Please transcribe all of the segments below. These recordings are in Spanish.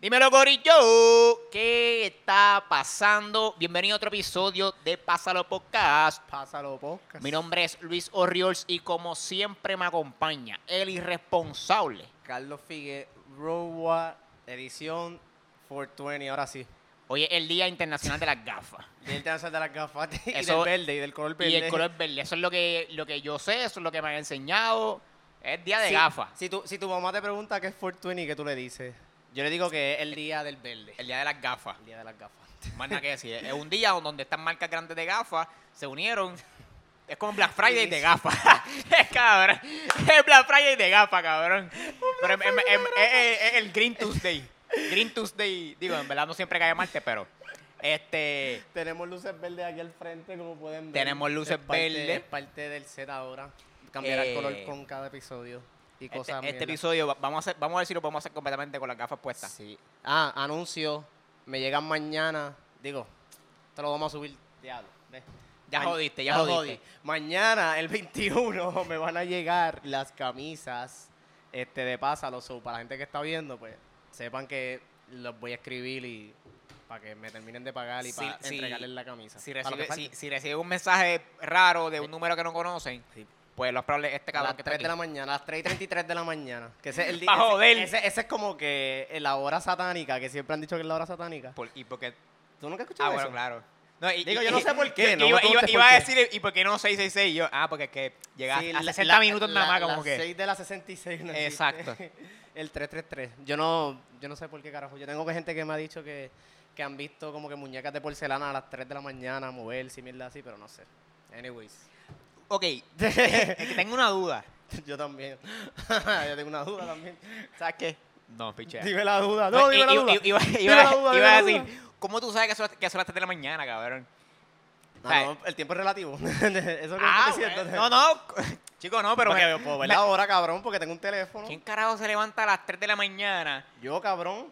Dímelo, Corillo. ¿Qué está pasando? Bienvenido a otro episodio de Pásalo Podcast. Pásalo, podcast. Mi nombre es Luis Orriols y como siempre me acompaña el irresponsable. Carlos Figueroa, edición 420, ahora sí. Hoy es el Día Internacional de las Gafas. Día Internacional de las gafas y Eso- del verde y del color verde. Y el color verde. Eso es lo que, lo que yo sé, eso es lo que me han enseñado. Es Día de Si- Gafas. Si tu, si tu mamá te pregunta qué es 420, ¿qué tú le dices? Yo le digo que es el día del verde. El Día de las Gafas. El día de las gafas. Más nada que decir. Es un día donde estas marcas grandes de gafas se unieron. Es como Black Friday de gafas. es cabrón. Es Black Friday de gafas, cabrón. Pero es, es- es- el Green Tuesday. Green Tuesday. Digo, en verdad no siempre cae martes, pero. Este. Tenemos luces verdes aquí al frente, como pueden ver. Tenemos luces verdes. Es parte del set ahora. Cambiará el Eh, color con cada episodio. Y Este, cosas este episodio, va- vamos a, hacer, vamos a ver si lo podemos hacer completamente con las gafas puestas. Sí. Ah, anuncio. Me llegan mañana. Digo, te lo vamos a subir. Diablo. ve. Ya jodiste, ya jodiste. jodí. Mañana, el 21, me van a llegar las camisas este, de Pásalo. So, para la gente que está viendo, pues sepan que los voy a escribir y para que me terminen de pagar y Sí, para sí. entregarles la camisa. Si Para lo que recibe, si, falte. si recibe un mensaje raro de un número que no conocen, Sí. Pues lo más probable es este a cabrón las que está 3 aquí. de la mañana, a las 3 y 33 de la mañana. Que ese es el día. Pa' joder. Ese, ese es como que la hora satánica, que siempre han dicho que es la hora satánica. Por- y porque ¿Tú nunca has escuchado Ah, eso? bueno, claro. No, y- Digo, y- yo no y- sé por qué, no me iba, iba- preguntes iba por a qué. decir, ¿y por qué no 666? Yo, ah, porque es que llega Sí, a la- 60 la- minutos nada la- más, como las que. 6 de la 66 no existe. Exacto. El 333. Yo no, yo no sé por qué carajo. Yo tengo gente que me ha dicho que, que han visto como que muñecas de porcelana a las 3 de la mañana moverse y mierda así, pero no sé. Anyways. Ok, tengo una duda. yo también. yo tengo una duda también. ¿Sabes qué? No, pichea. Dime la duda. No, dime la duda. Iba, a decir. ¿cómo tú sabes que son, que son las 3 de la mañana, cabrón? No, no, el tiempo es relativo. Eso es lo que Ah, estoy no, no. Chico, no, pero. Porque me- puedo ver la hora, cabrón, porque tengo un teléfono. ¿Quién carajo se levanta a las 3 de la mañana? Yo, cabrón.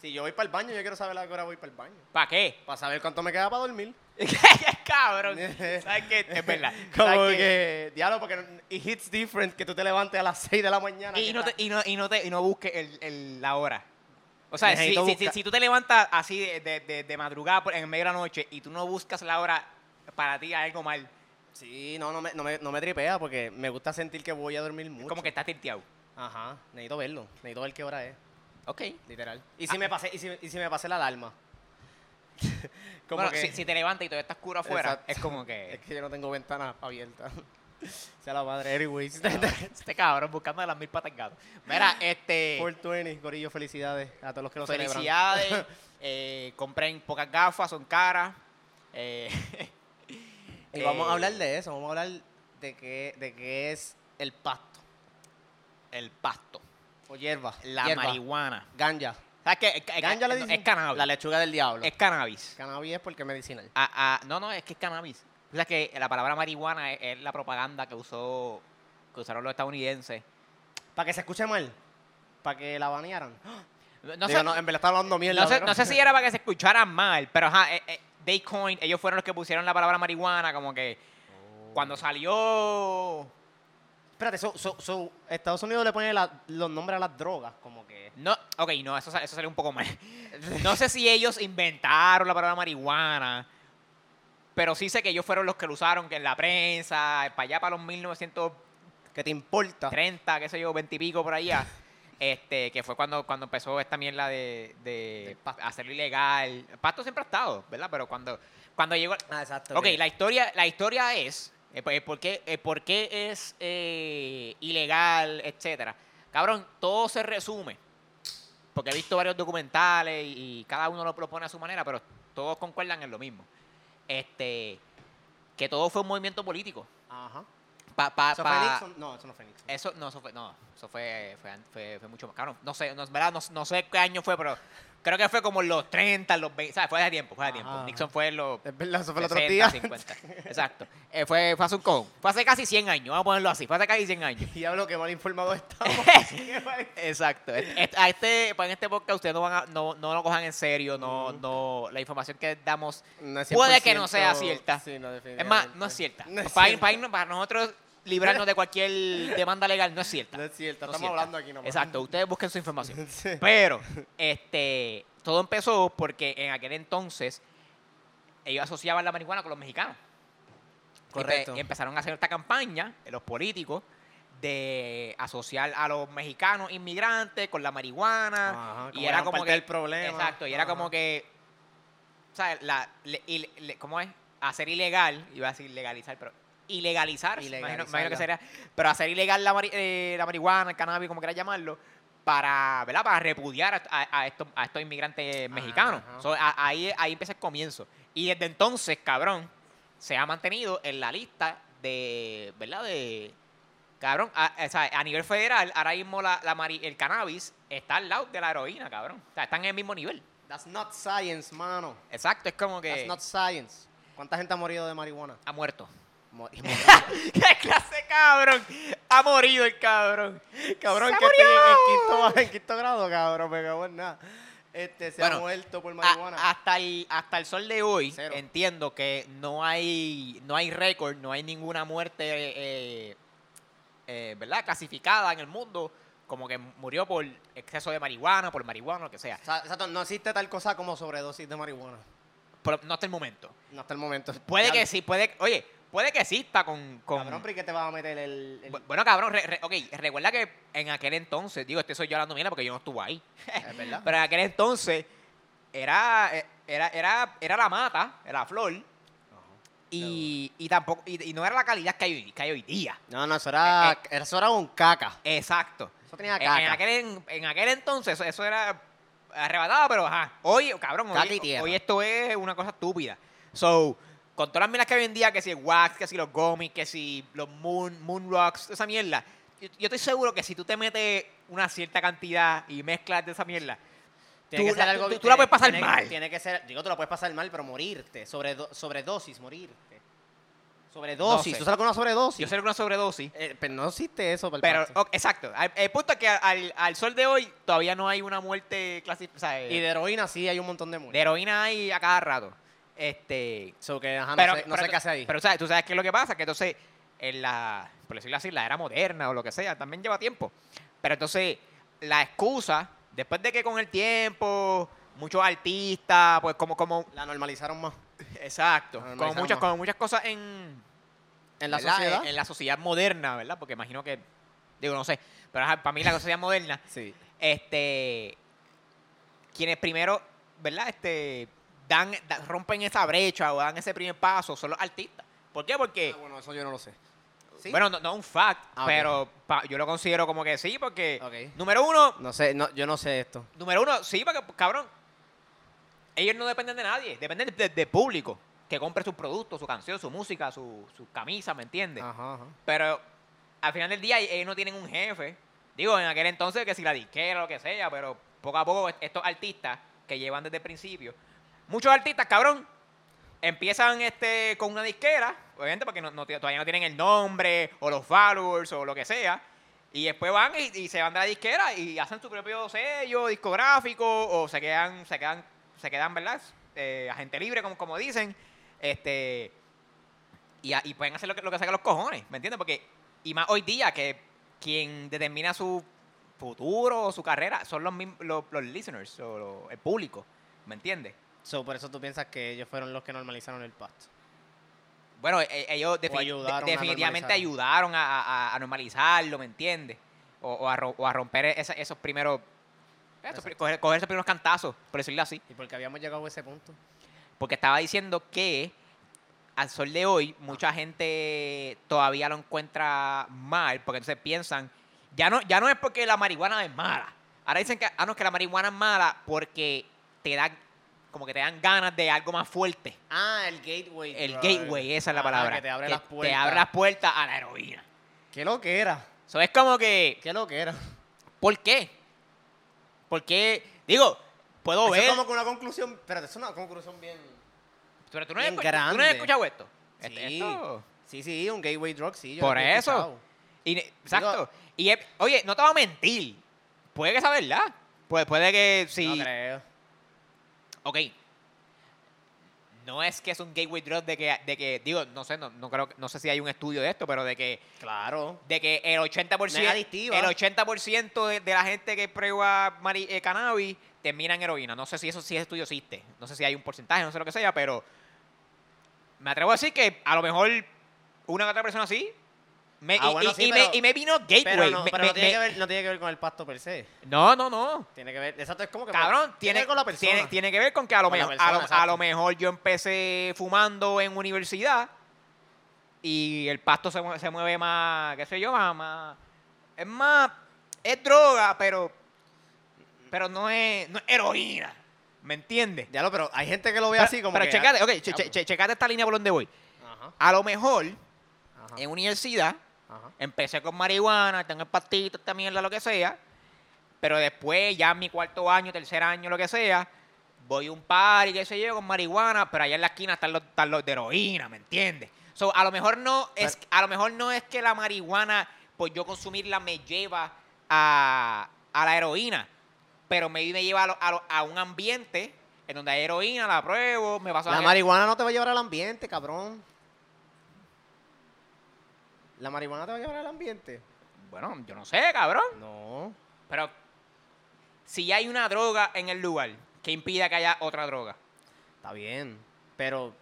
Si yo voy para el baño, yo quiero saber a qué hora voy para el baño. ¿Para qué? Para saber cuánto me queda para dormir. cabrón. ¿Sabes qué? Es verdad. Como que, diablo, porque it hits different que tú te levantes a las 6 de la mañana. Y, que no te, y, no, y, no te, y no busques el, el- la hora. O sea, si, si- si- si tú te levantas así de, de, de- de madrugada en medio de la noche y tú no buscas la hora, para ti hay algo mal. Sí, no, no me, no, me, no me tripea porque me gusta sentir que voy a dormir mucho. Es como que estás tilteado. Ajá, necesito verlo. Necesito ver qué hora es, Ok. literal. ¿Y si, me, pasé, y si, y si me pasé la alarma? como Bueno, que... si, si te levantas y todavía está oscuro afuera, Exacto. es como que... Es que yo no tengo ventanas abiertas. sea la madre, anyways. este cabrón buscando las mil patas gato. Mira, este... 420, Corillo, felicidades a todos los que lo celebran. Felicidades. eh, compren pocas gafas, son caras. Eh, Y vamos eh, a hablar de eso, vamos a hablar de qué, de qué es el pasto El pasto. O hierba. La hierba, marihuana. Ganja. ¿Sabes qué? Es, es- Ganja le no, dicen. es cannabis. La lechuga del diablo. Es cannabis. Cannabis es porque es medicinal. Ah, ah, no, no, es que es cannabis. O sea que la palabra marihuana es, es la propaganda que usó que usaron los estadounidenses. Para que se escuche mal. Para que la banearan. No, sé, no, en verdad hablando mierda. no sé, no sé si era para que se escuchara mal, pero ajá, eh, eh, they coined, ellos fueron los que pusieron la palabra marihuana, como que cuando salió Espérate, so, so- so, Estados Unidos le pone la- los nombres a las drogas, como que. No, ok, no, eso, eso salió un poco mal. No sé si ellos inventaron la palabra marihuana, pero sí sé que ellos fueron los que lo usaron que en la prensa, para allá para los 1930, ¿Qué te importa? qué sé yo, 20 y pico por allá. Este, que fue cuando, cuando empezó esta mierda de, hacerlo ilegal. Pasto siempre ha estado, ¿verdad? Pero cuando, cuando llegó... Ah, exacto. Ok, la historia, la historia es por, qué, eh, por qué es eh, ilegal, etcétera. Cabrón, todo se resume. Porque he visto varios documentales y, y cada uno lo propone a su manera, pero todos concuerdan en lo mismo. Este, que todo fue un movimiento político. Ajá. Pa, pa- ¿Eso pa- fue Nixon? No, eso no fue Nixon. eso no, eso fue, no, eso fue, fue, fue- fue mucho más. Cabrón, no sé, no, verdad, no, no sé qué año fue, pero creo que fue como en los 30, los 20, ¿sabes? Fue de tiempo, fue de tiempo. Ajá. Nixon fue en los Es verdad, eso fue el otro 60, día. 50. Exacto. Eh, fue, fue hace un cojón. Fue hace casi 100 años, vamos a ponerlo así. Fue hace casi 100 años. Diablo, qué mal informado estamos. Exacto. A este, pues en este podcast ustedes no, van a, no, no lo cojan en serio, no, no, la información que damos No Puede que no 100% sea cierta. Sí, no, es más, no es cierta. No es para, cierta. para irnos- para nosotros librarnos de cualquier demanda legal, no es cierta. No es No es estamos cierta. hablando aquí nomás. Exacto, ustedes busquen su información. Sí. Pero, este, todo empezó porque en aquel entonces ellos asociaban la marihuana con los mexicanos. Y Correcto. empezaron a hacer esta campaña, eh, los políticos, de asociar a los mexicanos inmigrantes con la marihuana. Ajá, y era como que. del problema. Exacto, y era como que. ¿Sabes? La, le- ¿Cómo es? Hacer ilegal, iba a decir legalizar, pero ilegalizar, imagino, imagino que sería, pero hacer ilegal la, mari- eh, la marihuana, el cannabis, como quieras llamarlo, para, ¿verdad? Para repudiar a, a- a estos, a estos inmigrantes mexicanos. So, ahí, ahí empieza el comienzo. Y desde entonces, cabrón, se ha mantenido en la lista de, ¿verdad? De, cabrón, a, o sea, a nivel federal, ahora mismo la, la mari- el cannabis está al lado de la heroína, cabrón. O sea, están en el mismo nivel. That's not science, mano. Exacto, es como That's que not science. ¿Cuánta gente ha morido de marihuana? ha muerto. ¡Qué clase, cabrón! Ha morido el cabrón. cabrón, ¡Se que estoy en, quinto, en quinto grado, cabrón, me cago en nada. Este, se Bueno, ha muerto por A- marihuana. hasta, el, hasta el sol de hoy Cero. entiendo que no hay no hay récord, no hay ninguna muerte, eh, eh, ¿verdad? Clasificada en el mundo como que murió por exceso de marihuana, por marihuana, lo que sea. Exacto, no existe tal cosa como sobredosis de marihuana. Pero no hasta el momento. No hasta el momento. Puede Ya- que sí, puede, oye, puede que exista con... con Cabrón, pero ¿y qué te vas a meter el...? el- Bu- bueno, cabrón, re- re- ok, recuerda que en aquel entonces, digo, este soy yo hablando mierda porque yo no estuve ahí. es verdad. Pero en aquel entonces era, eh, era, era, era la mata, era la flor, y, y tampoco, y, y no era la calidad que hay, hoy- que hay hoy día. No, no, eso era, Eh, eso era un caca. Exacto. Eso tenía En, caca. en aquel, en, en aquel entonces eso, eso era arrebatado, pero ajá. Hoy, cabrón, hoy, hoy esto es una cosa estúpida. So, con todas las mierdas que hoy en día, que si el wax, que si los gummies, que si los moon, moon rocks, esa mierda. Yo, yo estoy seguro que si tú te metes una cierta cantidad y mezclas de esa mierda, Tiene tú que ser la- algo tú- la puedes pasar tiene- mal. Tiene que ser, digo, tú la puedes pasar mal, pero morirte. Sobre sobredosis, morirte. No Sobredosis. sé. ¿Tú sabes con una sobredosis? yo sé una sobredosis. Eh, pero no existe eso, por Pero, parte. ok, exacto. El punto es que al, al sol de hoy todavía no hay una muerte clasificada. Y de heroína sí hay un montón de muertes. de heroína hay a cada rato. Este. So que, ajá, no pero, sé, no pero sé tú- qué hace ahí. Pero ¿sabes? tú sabes qué es lo que pasa, que entonces, en la, por decirlo así, la era moderna o lo que sea, también lleva tiempo. Pero entonces, la excusa, después de que con el tiempo, muchos artistas, pues como, como, la normalizaron más. exacto, La como normalizaron muchas, más. como muchas cosas en, En la ¿verdad? sociedad. En, en la sociedad moderna, ¿verdad? Porque imagino que, digo, no sé, pero ajá, para mí la sociedad moderna, Sí. este, quienes primero, ¿verdad? Este, dan, da- rompen esa brecha o dan ese primer paso son los artistas. ¿Por qué? Porque, Ah, bueno, eso yo no lo sé. ¿Sí? bueno, no, no es un fact, Ah, pero pa- yo lo considero como que sí, porque, Ok. número uno, No sé, no, yo no sé esto. número uno, sí, porque, cabrón, ellos no dependen de nadie, dependen de- del público que compre sus productos, su canción, su música, su, sus camisas, ¿me entiendes? Ajá, ajá. Pero al final del día ellos no tienen un jefe. Digo, en aquel entonces que si la disquera o lo que sea, pero poco a poco estos artistas que llevan desde el principio, muchos artistas, cabrón, empiezan este con una disquera, obviamente porque no- todavía no tienen el nombre o los followers o lo que sea, y después van y, se van de la disquera y hacen su propio sello discográfico o se quedan, se quedan, se quedan, ¿verdad? Eh, agente libre, como, como dicen, este y, pueden hacer lo que, lo que sacan los cojones, ¿me entiendes? Porque, y más hoy día, que quien determina su futuro o su carrera son los, los, los listeners o el público, ¿me entiendes? So, por eso tú piensas que ellos fueron los que normalizaron el pasto. Bueno, e- ellos defi- ayudaron de- a definitivamente ayudaron a, a- a normalizarlo, ¿me entiendes? O, o o a romper esa- esos primeros, esos coger esos primeros cantazos, por decirlo así. ¿Y por qué habíamos llegado a ese punto? Porque estaba diciendo que al sol de hoy mucha gente todavía lo encuentra mal, porque entonces piensan, ya no, ya no es porque la marihuana es mala. Ahora dicen que, ah, no, que la marihuana es mala porque te da, como que te dan ganas de algo más fuerte. Ah, el gateway. El gateway, esa es la Ajá, palabra. Que te abre que las puertas. Te abre las puertas a la heroína. ¿Qué lo que era? Eso es como que, ¿Qué lo que era? ¿por qué? ¿Por qué? Digo, puedo Eso ver. es como que una conclusión. Espérate, es una conclusión bien. Pero tú no, has escuch- tú no has grande. escuchado esto. Este- Sí. esto- Sí, sí, un gateway drug, sí. yo Por eso. Y exacto. y oye, no te voy a mentir. Puede que sea verdad. Puede, puede que sí. No creo. Ok. no es que es un gateway drug de que, de que digo, no sé, no, no creo, no sé si hay un estudio de esto, pero de que, Claro. de que el 80%, No es adictiva. el 80% de, de la gente que prueba mari- eh, cannabis termina en heroína. No sé si eso si ese estudio existe. No sé si hay un porcentaje, no sé lo que sea, pero me atrevo a decir que a lo mejor una que otra persona sí. Me, Ah, y, bueno, y- sí, y pero- me, y me vino gateway. Pero, no, me- pero no, tiene que ver, no tiene que ver con el pasto per se. no, no, no. Tiene que ver, exacto, es como que... Cabrón, tiene, tiene, que ver con la persona. tiene, tiene que ver con que a lo, Con mejor, persona, a, lo, a lo mejor yo empecé fumando en universidad y el pasto se, se mueve más, qué sé yo, más, más- es más, es droga, pero, pero no es, no es heroína, ¿me entiendes? Ya lo, pero hay gente que lo ve Pero, así como pero que... checate, ok, che- Ya, che- che- checate esta línea por donde voy. Ajá, A lo mejor ajá, en universidad ajá. Empecé con marihuana, tengo el pastito, esta mierda, lo que sea. Pero después, ya en mi cuarto año, tercer año, lo que sea, voy a un party, qué sé yo, con marihuana, pero allá en la esquina están los, están los de heroína, ¿me entiendes? So, a lo mejor no es, a lo mejor no es que la marihuana, pues yo consumirla me lleva a, a la heroína, pero me, me lleva a, lo- a lo- a un ambiente en donde hay heroína, la pruebo, me paso La a marihuana no te va a llevar al ambiente, cabrón. ¿La marihuana te va a llevar al ambiente? Bueno, yo no sé, cabrón. No. Pero si hay una droga en el lugar, ¿qué impide que haya otra droga? Está bien, pero...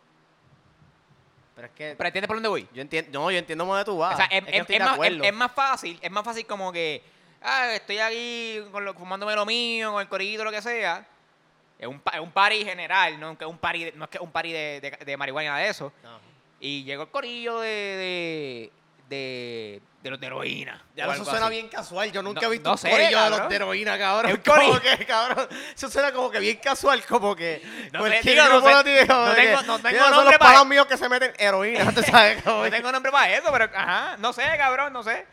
Pero es que... ¿Pero entiendes por dónde voy? yo entiendo... No, yo entiendo más de tu vas. o sea, es, que más, es- fácil, es más fácil como que, ah, estoy aquí con lo- fumándome lo mío, con el corillito, lo que sea. Es un, es un party general, no, que un party no es que es un party de, de, de marihuana de eso. Y llegó el corillo de, de, de, de los de heroína. Ya eso suena así. bien casual. Yo nunca No- he visto no un sé, corillo de los de heroína, cabrón. Un corillo. Como que, cabrón. Eso suena como que bien casual, como que. No cualquier sé, digo, no sé. No tengo- no tengo "Mira, son nombre los para- palos míos que se meten heroína, ¿tú sabes? No que- tengo nombre para eso, pero ajá, no sé, cabrón, no sé.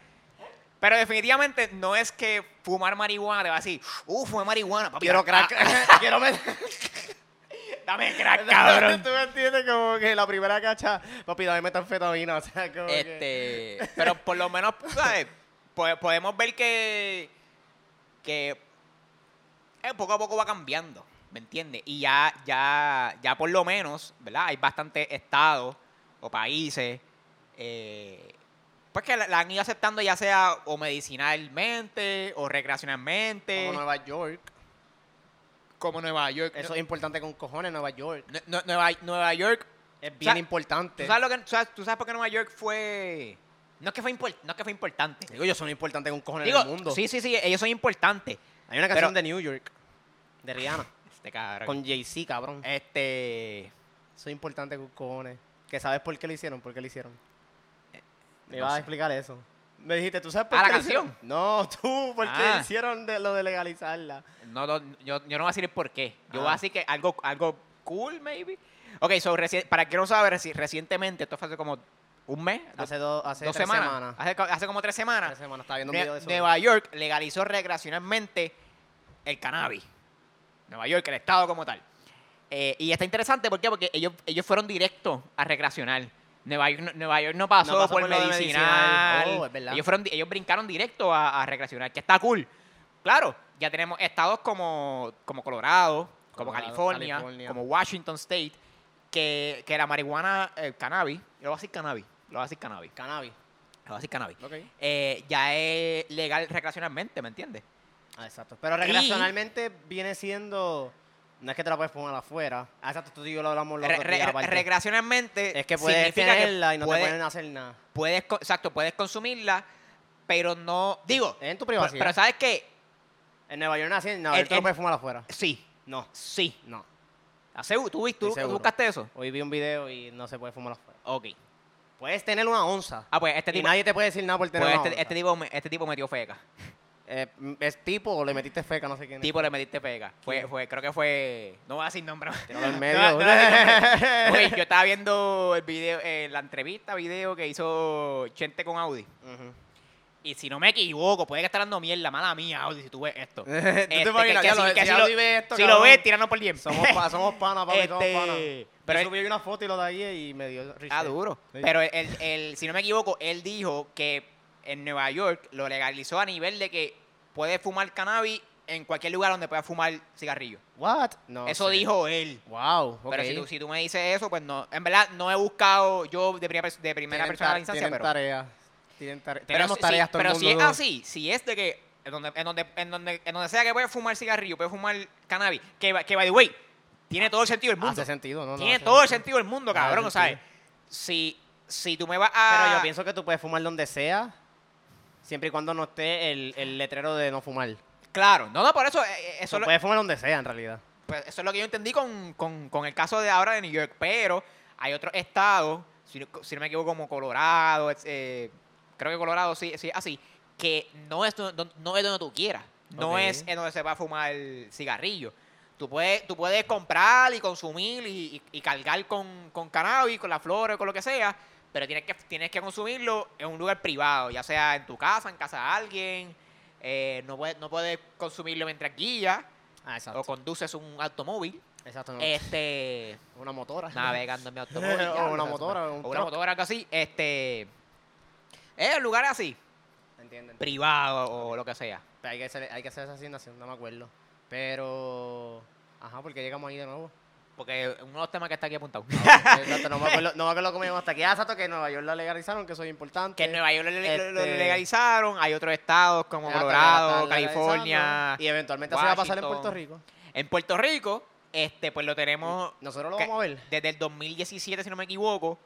Pero definitivamente no es que fumar marihuana te va a decir, uh, fumé marihuana, papi. Quiero ah, crack. ah, Quiero meter. Dame crack, cabrón. Tú me entiendes como que la primera cacha, papi, dame metanfetamina. O sea, como que. Este, pero por lo menos, ¿sabes? Po- podemos ver que, que eh, poco a poco va cambiando, ¿me entiendes? Y ya, ya, ya por lo menos, ¿verdad? Hay bastantes estados o países eh, pues que la, la han ido aceptando ya sea o medicinalmente o recreacionalmente, Como Nueva York. Como Nueva York. Eso es importante con cojones, Nueva York. Nu- Nu- Nueva, Nueva York Es bien sea, importante. ¿Tú sabes, lo que, tú sabes- tú sabes por qué Nueva York fue... No es que fue, impor- no es que fue importante. Digo, ellos son importantes con cojones Digo, en el mundo. sí, sí, sí, ellos son importantes. Hay una canción pero- de New York, de Rihanna, Este cabrón. con Jay-Z, cabrón. Este... Eso es importante con cojones. ¿Que sabes por qué lo hicieron? ¿Por qué lo hicieron? Me no ibas a explicar eso. Me dijiste, ¿tú sabes por Ah, qué la hicieron? canción. No, tú, ¿por qué Ah. hicieron de, lo de legalizarla? No, no, yo, yo no voy a decir el por qué. Yo voy a Ah. decir que algo, algo cool, maybe. Ok, so, reci- para que no sabe, reci- recientemente, esto fue hace como un mes, Hace, dos hace dos tres semanas. semanas. Hace, co- hace como tres semanas. Tres semanas, estaba viendo un Nue- video de eso. Nueva York legalizó recreacionalmente el cannabis. Nueva York, el estado como tal. Eh, y está interesante, ¿por qué? Porque ellos, ellos fueron directos a recreacional. Nueva York, no- Nueva York no pasó, No pasó por, por medicinal. medicinal. Oh, es verdad. ellos, fueron, ellos brincaron directo a, a recreacional, que está cool. Claro, ya tenemos estados como, como Colorado, como Colorado, California, California. como Washington State, que, que la marihuana, el cannabis, yo lo voy a decir cannabis, lo voy a decir cannabis, Cannabis. lo voy a decir cannabis, Ok. eh, ya es legal recreacionalmente, ¿me entiendes? Ah, exacto. Pero recreacionalmente viene siendo... No es que te la puedes fumar afuera. Ah, exacto, tú y yo lo hablamos los Re- re- días, recreacionalmente Es que puedes que tenerla y no puedes, te pueden hacer nada. puedes exacto, puedes consumirla, pero no, digo, en tu privacidad. pero ¿sabes qué? en Nueva York no hacen nada. en- tú no en- puedes fumar afuera. Sí, No, sí. no. ¿Tú, tú, tú buscaste eso? Hoy vi un video y no se puede fumar afuera. Ok. Puedes tener una onza. Ah, pues este y tipo, nadie te puede decir nada por tener pues una este, onza. este tipo, este tipo metió feca. Eh, ¿Es tipo o le metiste feca? No sé quién es. tipo le metiste feca. Fue, fue, creo que fue, no voy a decir nombre. En medio. no. Oye, yo estaba viendo el video, eh, la entrevista, video que hizo Chente con Audi. Y si no me equivoco, puede que esté dando mierda, mala mía, Audi, si tú ves esto. ¿Tú te imaginas? que- Ya que lo- si- que si si lo- Audi ve esto, Si lo cabrón, ves, tiranos por bien. Somos, pa- somos panas, papi, somos Este, panas. pero él- subí una foto y lo de ahí y me dio risa. Ah, duro. Sí. Pero el, el- si no me equivoco, él dijo que en Nueva York lo legalizó a nivel de que puedes fumar cannabis en cualquier lugar donde puedas fumar cigarrillo. What? No. eso sé. dijo él. Wow. Pero si tú, si tú me dices eso, pues no. En verdad, no he buscado yo de primera, de primera Tienen persona la instancia, tienen pero. tareas. Tienen tare- pero Tenemos tareas sí, todo el Pero si es así, si es de que en donde, en donde, en donde, en donde sea que puedes fumar cigarrillo, puedes fumar cannabis, que, va- que by the way, tiene todo el sentido del mundo. Hace sentido, ¿no? tiene todo el sentido. del mundo, cabrón. O sea, sentido. si, si tú me vas a. Pero yo pienso que tú puedes fumar donde sea, siempre y cuando no esté el, el letrero de no fumar. Claro, no, no, por eso. eh, eh, eso, lo- puedes fumar donde sea, en realidad. pues, eso es lo que yo entendí con, con, con el caso de ahora de New York. Pero hay otros estados, si, no- si no me equivoco, como Colorado, es- eh, creo que Colorado sí, sí es así, que no es, donde- no es donde tú quieras. No Ok. es en donde se va a fumar el cigarrillo. Tú puedes, tú puedes comprar y consumir y, y- y cargar con, con cannabis, con la flor, con lo que sea, pero tienes que, tienes que consumirlo en un lugar privado, ya sea en tu casa, en casa de alguien. eh, no, puedes, no puedes consumirlo mientras guías Ah, o conduces un automóvil, exacto. no. este, Una motora. navegando en mi automóvil. O una motora, un O una motora, algo así. Este, es lugares así, ¿Entienden? privado o lo que sea. Pero hay que, hacer, hay que hacer esa asignación, no me acuerdo. Pero. Ajá, porque llegamos ahí de nuevo. Porque uno de los temas que está aquí apuntado. Exacto, no me acuerdo, no me acuerdo cómo llegamos hasta aquí. Ah, exacto, que en Nueva York la legalizaron, que eso es importante. que en Nueva York lo, lo- lo Este- legalizaron, hay otros estados como Colorado, la están California. legalizando, Y eventualmente se va a pasar en Washington. Puerto Rico. En Puerto Rico, este, pues lo tenemos Nosotros lo que- vamos a ver. desde el 2017, si no me equivoco,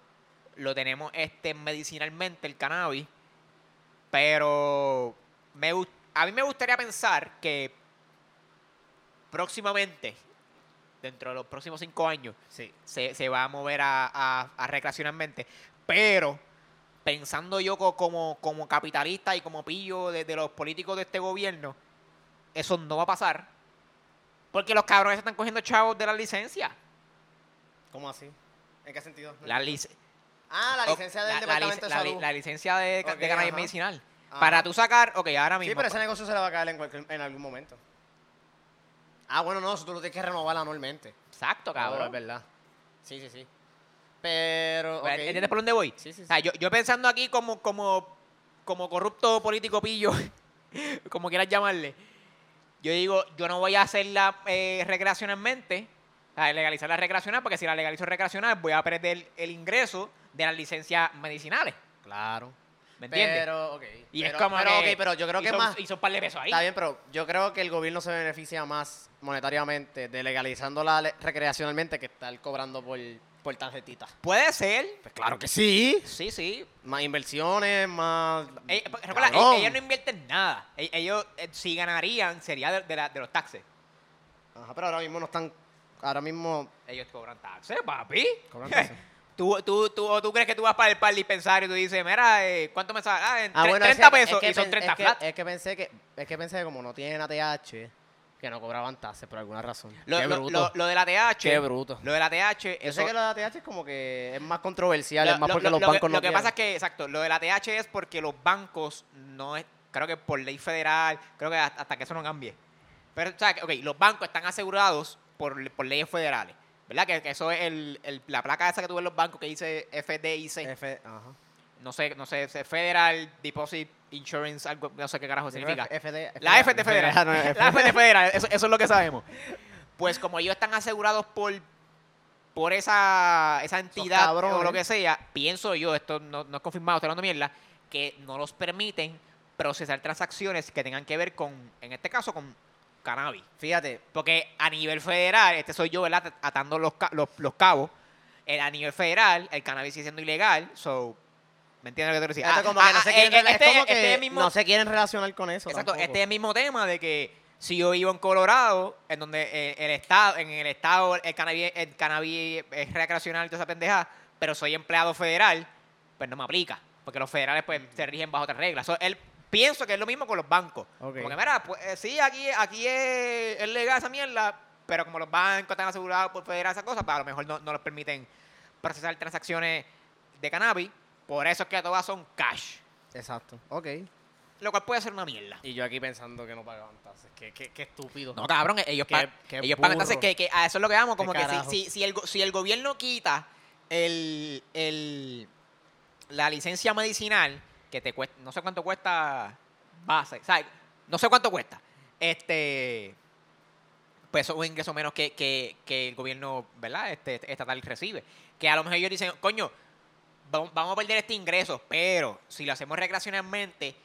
lo tenemos este medicinalmente el cannabis, pero me, gust- a mí me gustaría pensar que próximamente, dentro de los próximos cinco años, Sí. se, se va a mover a, a- a recreacionalmente, pero pensando yo co- como, como capitalista y como pillo de, de los políticos de este gobierno, eso no va a pasar, porque los cabrones están cogiendo chavos de la licencia. ¿Cómo así? ¿En qué sentido? La ah, la o- licencia del la- Departamento de Salud. la licencia de, ca- Ok, de cannabis medicinal. Ajá. Para tú sacar, ok, ahora mismo. Sí, pero ese negocio se le va a caer en, cualquier- en algún momento. Ah, bueno, no, eso tú lo tienes que renovar anualmente. Exacto, cabrón. es verdad. Sí, sí, sí. Pero. Pues. ¿Entiendes por dónde voy? Sí, sí, O sea, yo, yo pensando aquí como, como, como corrupto político pillo, como quieras llamarle, yo digo, yo no voy a hacerla eh, recreacionalmente, o sea, legalizarla recreacional, porque si la legalizo recreacional voy a perder el ingreso de las licencias medicinales. Claro. ¿Me entiendes? Pero, ok. y pero, es como pero, que- ok, pero yo creo que más. Son un par de pesos ahí. Está bien, pero yo creo que el gobierno se beneficia más monetariamente de legalizándola le- recreacionalmente que estar cobrando por, por tarjetitas. Puede ser. Pues claro que sí. Sí, sí. Más inversiones, más. Eh, recuerda, Cabrón. eh, ellos no invierten nada. Eh, Ellos, eh, si ganarían, sería de, de la- de los taxes. Ajá, pero ahora mismo no están. Ahora mismo. Ellos cobran taxes, papi. Cobran taxes. ¿Tú, tú, tú, o tú crees que tú vas para el, para el dispensario y tú dices, mira, eh, ¿cuánto me sale? Ah, en Ah, tre- bueno, es 30 que- es pesos que y son pen- 30 es que, es que pensé que es que pensé que como no tienen ATH que no cobraban taxes por alguna razón. Lo, Qué lo- bruto. lo- lo de la TH. Qué bruto. Lo de la TH. Yo eso- sé que lo de ATH es como que es más controversial, lo- es más lo- porque lo- los lo que- bancos no Lo que quieren. pasa es que, exacto, lo de la TH es porque los bancos no es, creo que por ley federal, creo que hasta, que eso no cambie. Pero, o sea, que, ok, los bancos están asegurados por, por leyes federales. ¿Verdad? Que, que eso es el, el- la placa esa que tuve en los bancos que dice FDIC. F, ajá. no sé, no sé, Federal Deposit Insurance, algo, no sé qué carajo significa. FD, La F de federal. no, La F de federal, eso, eso es lo que sabemos. Pues como ellos están asegurados por, por esa, esa entidad o lo que sea, pienso yo, esto no, no es confirmado, estoy hablando mierda, que no los permiten procesar transacciones que tengan que ver con, en este caso, con cannabis. Fíjate, Porque a nivel federal, este soy yo, ¿verdad? Atando los, ca- los, los cabos. eh, a nivel federal, el cannabis sigue siendo ilegal. So, ¿me entiendes lo que te Ah, como que no se eh, quieren, eh, rela- este- es como este que mismo- no se quieren relacionar con eso. Exacto, tampoco. este es el mismo tema de que si yo vivo en Colorado, en donde eh, el estado, en el estado el cannabis, el cannabis es recreacional y toda esa pendeja, pero soy empleado federal, pues no me aplica, porque los federales pues se rigen bajo otras reglas. So, él pienso que es lo mismo con los bancos. Ok. Como que mira, pues eh, sí, aquí, aquí es, es legal esa mierda, pero como los bancos están asegurados por federal esa cosa, pues a lo mejor no, no les permiten procesar transacciones de cannabis, por eso es que todas son cash, Exacto, ok. lo cual puede ser una mierda. Y yo aquí pensando que no pagaban tasas. Qué, qué, qué estúpido. No, cabrón, ellos, Qué- ellos pagan entonces burro. que, que a eso es lo que vamos, como que si, si, si el, si el gobierno quita el, el, la licencia medicinal, que te cuesta, no sé cuánto cuesta base, o sea, no sé cuánto cuesta, este pues eso es un ingreso menos que, que, que el gobierno verdad este estatal recibe que a lo mejor ellos dicen coño vamos, a perder este ingreso pero si lo hacemos recreacionalmente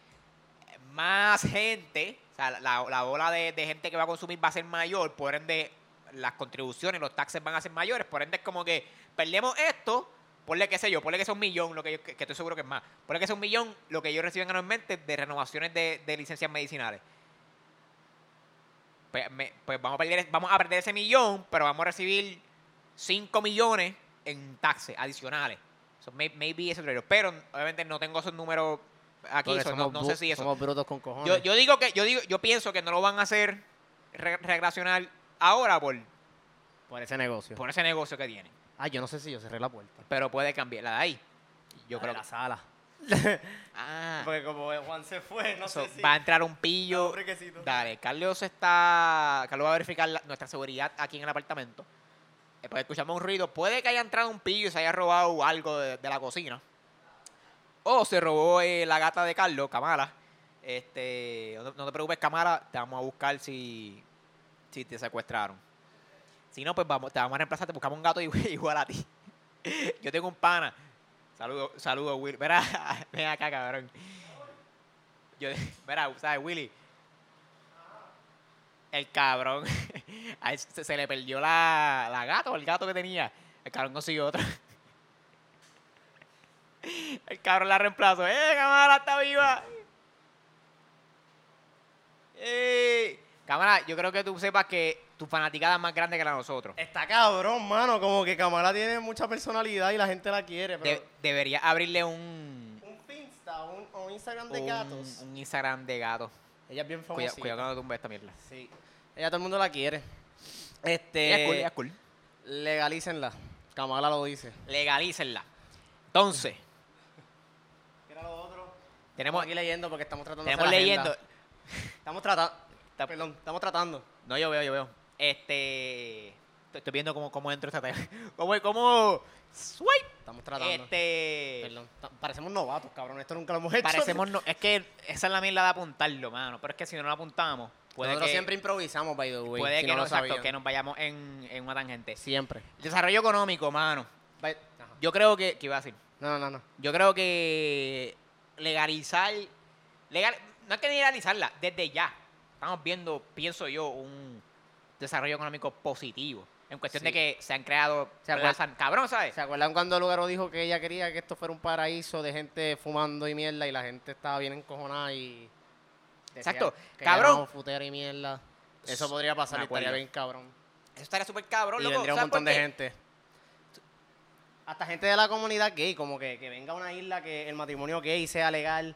más gente o sea la, la ola de, gente que va a consumir va a ser mayor por ende las contribuciones los taxes van a ser mayores por ende es como que perdemos esto ponle qué sé yo, ponle que sea un millón, lo que, yo, estoy seguro que es más. Ponle que sea un millón lo que ellos reciben anualmente de renovaciones de, de licencias medicinales. Pues, pues vamos, a perder, vamos a perder ese millón, pero vamos a recibir 5 millones en taxes adicionales. So, maybe eso es lo que- Pero obviamente no tengo esos números aquí, so, no, somos no bu- sé si eso. Somos brutos con cojones. Yo, yo digo que, yo digo, yo pienso que no lo van a hacer re- recreacional ahora por, por ese negocio. por ese negocio que tienen. Ah, yo no sé si yo cerré la puerta. Pero puede cambiar la de ahí. Yo La creo de la sala. Ah. Porque como Juan se fue, no So, sé si... va a entrar un pillo. Dale, Carlos está. Carlos va a verificar la- nuestra seguridad aquí en el apartamento. Pues escuchamos un ruido. Puede que haya entrado un pillo y se haya robado algo de, la cocina. O se robó eh, la gata de Carlos, Camara. Este, no, te preocupes, Camara. Te vamos a buscar si, si te secuestraron. Si no, pues vamos, te vamos a reemplazar. Te buscamos un gato igual, a ti. Yo tengo un pana. Saludos, saludos, Will. Verá, ven acá, cabrón. Yo, verá, ¿sabes, Willy? El cabrón. A él se, se le perdió la, la gata o el gato que tenía. El cabrón consiguió otra. El cabrón la reemplazó. ¡Eh, cámara, está viva! ¡Eh! Cámara, yo creo que tú sepas que tu fanaticada es más grande que la de nosotros. Está cabrón, mano. Como que Kamala tiene mucha personalidad y la gente la quiere. Pero... De- debería abrirle un, Un Finsta, un, un Instagram de un, gatos. un Instagram de gato. Ella es bien famosa. Cuidado, no tumbe esta mierda. Sí. Ella todo el mundo la quiere. Este. Ella es cool, ella es cool. Legalícenla. Kamala lo dice. Legalícenla. Entonces, ¿Qué era lo otro? tenemos, Estamos aquí leyendo porque estamos tratando de tenemos la leyendo. Estamos tratando. Perdón, estamos tratando. No, yo veo, yo veo. Este. Estoy, viendo cómo, cómo entro esta tema. ¿Cómo, cómo. Swipe. Estamos tratando. Este. Perdón. Parecemos novatos, cabrón. Esto nunca lo hemos hecho. Parecemos. No, es que esa es la mierda de apuntarlo, mano. Pero es que si no lo apuntamos, puede Nosotros que. siempre improvisamos, by the way. puede si que, no lo exacto, que nos vayamos en, en una tangente. Siempre. Desarrollo económico, mano. By-. Yo creo que. ¿Qué iba a decir? No, no, no. Yo creo que legalizar, legal, no hay que legalizarla, desde ya. Estamos viendo, pienso yo, un desarrollo económico positivo. En cuestión Sí. de que se han creado Se acuer- plazas- cabrón, ¿sabes? ¿Se acuerdan cuando Lugaro dijo que ella quería que esto fuera un paraíso de gente fumando y mierda y la gente estaba bien encojonada y... Exacto. que Cabrón. y mierda. Eso podría pasar y estaría bien cabrón. Eso estaría súper cabrón, y loco. vendría un ¿Sabes por montón de gente. Hasta gente de la comunidad gay, como que, que venga a una isla que el matrimonio gay sea legal.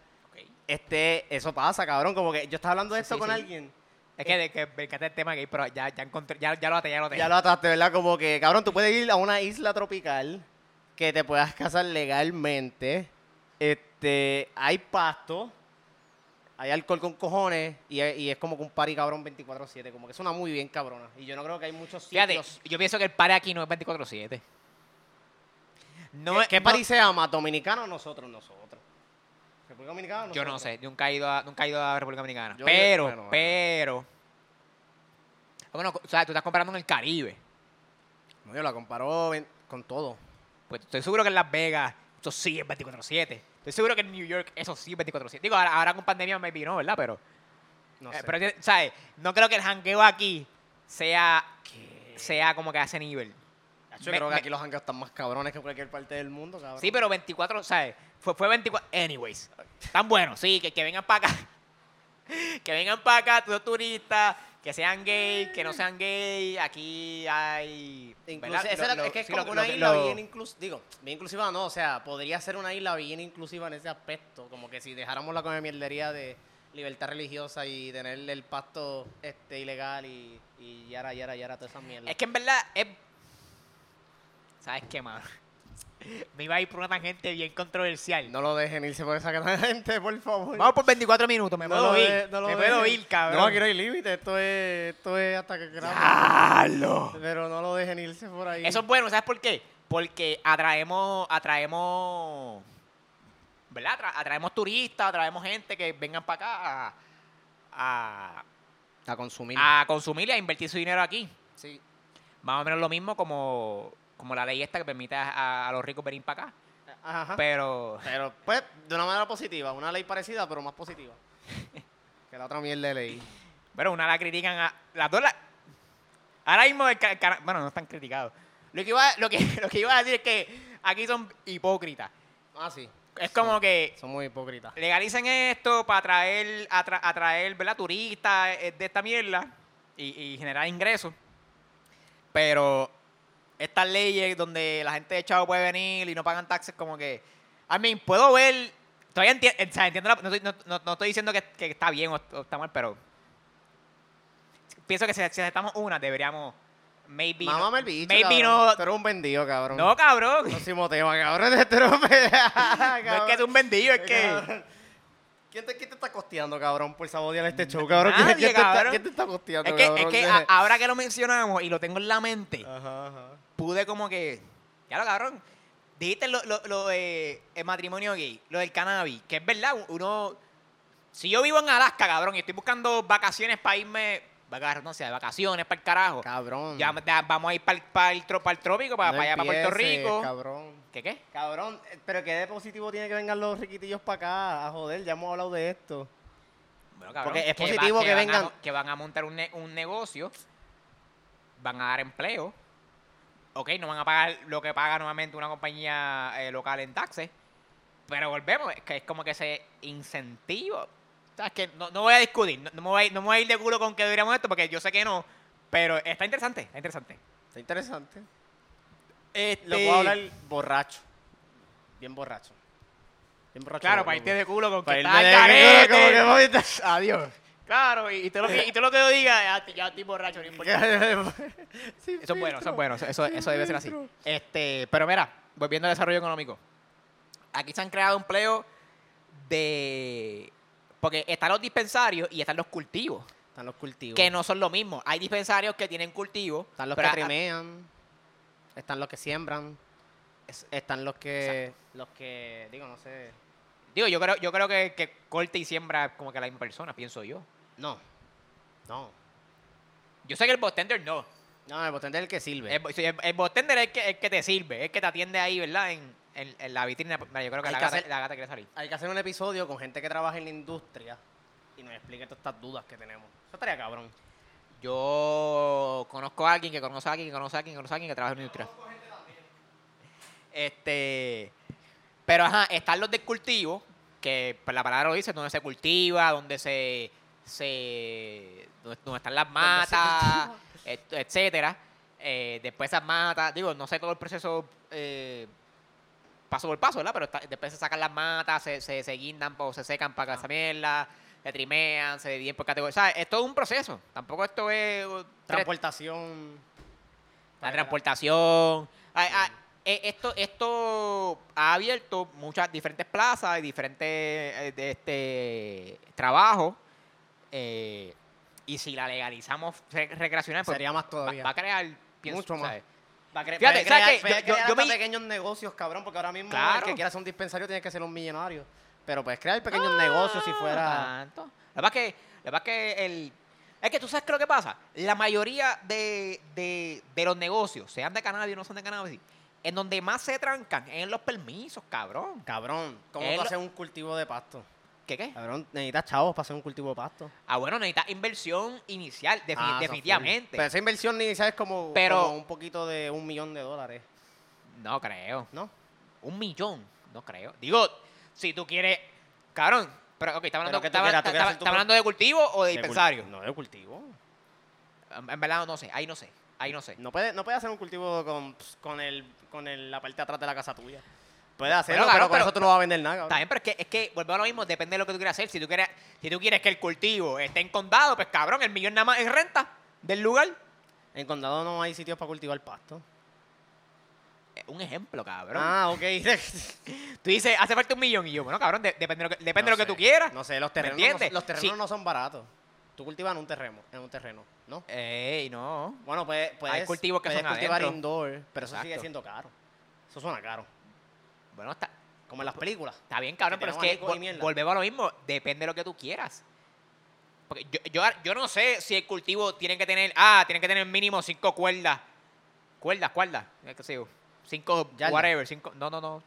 Este, eso pasa, cabrón. Como que yo estaba hablando de Sí, esto sí, con sí. alguien. Es que, de, que me encanta el tema gay, pero ya, ya encontré, ya, ya lo até, ya lo até. Ya lo ataste, ¿verdad? Como que, cabrón, tú puedes ir a una isla tropical que te puedas casar legalmente. Este, hay pasto, hay alcohol con cojones y, y es como que un party cabrón 24-7. Como que suena muy bien, cabrona. Y yo no creo que hay muchos Fíjate, sitios. yo pienso que el pare aquí no es 24-7. No ¿Qué, qué no- party se llama? ¿Dominicano o nosotros? Nosotros. ¿República Dominicana o Yo no nosotros? sé, nunca he ido a, nunca he ido a República Dominicana. Yo- pero, bueno. pero. Bueno, o sea, tú estás comparando en el Caribe. No, yo la comparo con todo. Pues estoy seguro que en Las Vegas eso sí es 24-7. Estoy seguro que en New York eso sí es 24-7. Digo, ahora, ahora con pandemia maybe no, ¿verdad? Pero, No eh, sé. pero ¿sabes? No creo que el jangueo aquí sea, sea como que a ese nivel. Yo me- creo que me- aquí los hangueos están más cabrones que en cualquier parte del mundo, cabrón. Sí, pero 24, ¿sabes? Fue, fue 24. Anyways, tan bueno, sí, que, que vengan para acá. que vengan para acá, todos turistas, que sean gay, que no sean gay. Aquí hay. Esa era- lo- es que es sí, como lo- una lo- isla bien inclusiva. Digo, bien inclusiva no, o sea, podría ser una isla bien inclusiva en ese aspecto. Como que si dejáramos la come mierdería de libertad religiosa y tener el pasto este ilegal y, y yara, yara, yara, todas esas mierdas. Es que en verdad es. ¿Sabes qué, mano? Me iba a ir por una tangente bien controversial. No lo dejen irse por esa gente, por favor. Vamos por 24 minutos, me No puedo lo ir. de- no lo me puedo ir, cabrón. No, aquí no hay límite, esto es, esto es hasta que. ¡Diablo! Pero no lo dejen irse por ahí. Eso es bueno, ¿sabes por qué? Porque atraemos, atraemos, ¿verdad? Atra- atraemos turistas, atraemos gente que vengan para acá a, a, A consumir. a consumir y a invertir su dinero aquí. Sí. Más o menos lo mismo como, como la ley esta que permite a, a los ricos venir para acá. Ajá. Pero Pero, pues, de una manera positiva. Una ley parecida, pero más positiva. que la otra mierda de ley. Pero una la critican a. Las dos la- Ahora mismo el Bueno, no están criticados. Lo que, iba, lo, que, lo que iba a decir es que aquí son hipócritas. Ah, sí. Es como que Son muy hipócritas. legalicen esto para atraer, atra- atraer ¿verdad? turistas eh, de esta mierda y, y generar ingresos. Pero estas leyes donde la gente de Chavo puede venir y no pagan taxes, como que. I mean, puedo ver. Todavía enti- o sea, entiendo. la- no, estoy, no- no- no estoy diciendo que, que está bien o, o está mal, pero. Pienso que si, si aceptamos una, deberíamos. Maybe. no- Mámame el bicho, Maybe cabrón. no. Tú eres un vendido, cabrón. No, cabrón. Próximo tema, cabrón. Tú eres un No es que es un vendido, es que. Cabrón. ¿Quién te, quién te está costeando, cabrón, por sabotear este show, cabrón? ¿Quién- Nadie, ¿Quién, te está, cabrón. ¿Quién te está costeando, Es que, es cabrón? que a- ahora que lo mencionamos y lo tengo en la mente, Ajá, ajá. Pude como que. Ya lo cabrón. Dijiste lo, lo, lo de el matrimonio gay, lo del cannabis, que es verdad, uno. Si yo vivo en Alaska, cabrón, y estoy buscando vacaciones para irme. No sé, de vacaciones para el carajo. Cabrón. Ya, ya vamos a ir para el, para el, para el trópico, para, No para allá, para Puerto Rico. Cabrón. ¿Qué qué? Cabrón, eh, pero qué de positivo tiene que vengan los riquitillos para acá a joder, ya hemos hablado de esto. Bueno, cabrón, Porque es que va- positivo que van a vengan- mo- que van a montar un, ne- un negocio, van a dar empleo. Ok, no van a pagar lo que paga nuevamente una compañía eh, local en taxes. Pero volvemos, es que es como que ese incentivo. ¿Sabes que no, no voy a discutir, no, no me voy, a- no me voy a ir de culo con que deberíamos esto, porque yo sé que no. Pero está interesante, está interesante. Está interesante. Este, Lo puedo hablar borracho. Bien borracho. Bien borracho. Claro, para irte de culo con para que está al de culo, como que, Adiós. Claro, y, y todo lo que, y todo lo que yo diga, ya, ya estoy borracho, no importa. Sin Eso es bueno, eso filtro. es bueno, eso, eso, Sin eso debe ser así. filtro. Este, pero mira, volviendo al desarrollo económico. Aquí se han creado empleos de. Porque están los dispensarios y están los cultivos, Están los cultivos. que no son lo mismo. Hay dispensarios que tienen cultivos. Están los pero que a- trimean. Están los que siembran. es- Están los que. Los que. Digo, no sé. Digo, yo creo, yo creo que, que corte y siembra es como que la misma persona, pienso yo. No. No. Yo sé que el bartender no. No, el botón es el que sirve. El, el, el bartender es el que, el que te sirve, es el que te atiende ahí, ¿verdad? En, en- en la vitrina. Mira, Yo creo que Hay la que gata, hacer- la gata quiere salir. Hay que hacer un episodio con gente que trabaja en la industria y nos explique todas estas dudas que tenemos. Eso estaría cabrón. Yo conozco a alguien que conoce a alguien que conoce a alguien que conoce a alguien que trabaja en la industria. Este. Pero ajá, están los del cultivo, que pues, la palabra lo dice, donde se cultiva, donde se. Se donde, están las se matas, et- etcétera. Eh, después esas matas, digo, no sé todo el proceso eh, paso por paso, ¿verdad? Pero está- después se sacan las matas, se, se, se guindan o se secan para que esa mierda, se trimean, se dividen por categorías. O sea, es todo un proceso. Tampoco esto es Transportación. la transportación. Ay, ay, eh, esto, esto ha abierto muchas diferentes plazas y diferentes eh, este, trabajos. Eh, y si la legalizamos re- recreacional, pues Sería más va, todavía. va a crear pienso, Mucho más. ¿sabes? Va a cre- Fíjate, puede crear, ¿sabes qué? puede Yo- yo- crear yo hasta me- pequeños negocios, cabrón, porque ahora mismo Claro. el que quiera hacer un dispensario tiene que ser un millonario. Pero puedes crear pequeños negocios si Ah, fuera... tanto. La verdad es que, la verdad es que el. Es que tú sabes qué es lo que pasa. La mayoría de, de, de los negocios, sean de cannabis o no sean de cannabis, en donde más se trancan es en los permisos, cabrón. Cabrón, ¿cómo tú lo- haces un cultivo de pasto? ¿Qué qué? Cabrón, necesitas chavos para hacer un cultivo de pasto. Ah, bueno, necesitas inversión inicial, defini- Ah, eso definitivamente. Pero esa inversión inicial es como, Pero- como un poquito de un millón de dólares, No creo. ¿no? Un millón, no creo. Digo, si tú quieres. Cabrón, pero ok, ¿estás hablando, Pero que tú estás- quieras, tú estás- quieras hacer tu estás hablando de cultivo o de De cul- dispensario? No, de cultivo. En en verdad no sé, ahí no sé, ahí no sé. No puedes no puede hacer un cultivo con, con, el, con el- la parte de atrás de la casa tuya. Puedes hacerlo, claro, pero con pero- eso tú no vas a vender nada, cabrón. Está bien, pero es que, es que volvemos a lo mismo, depende de lo que tú quieras hacer. Si tú quieres, si tú quieres que el cultivo esté en condado, pues cabrón, el millón nada más es renta del lugar. En condado no hay sitios para cultivar pasto. Un ejemplo, cabrón. Ah, ok. Tú dices, hace falta un millón y yo, bueno, cabrón, de- depende de lo que, depende de lo que tú quieras. No sé, los terrenos, no, los terrenos Sí. no son baratos. Tú cultivas en un terreno, en un terreno, ¿no? Ey, no. Bueno, pues puedes, cultivos que puedes son cultivar adentro. indoor, pero eso sigue siendo caro. Eso suena caro. Bueno, está, Como en las películas. está bien, cabrón, Que pero es que vol- volvemos a lo mismo, depende de lo que tú quieras. Porque yo, yo, yo no sé si el cultivo tiene que tener. Ah, tiene que tener mínimo cinco cuerdas. Cuerdas, cuerdas. ¿Qué sé yo? Cinco, whatever. Cinco, no, no, no.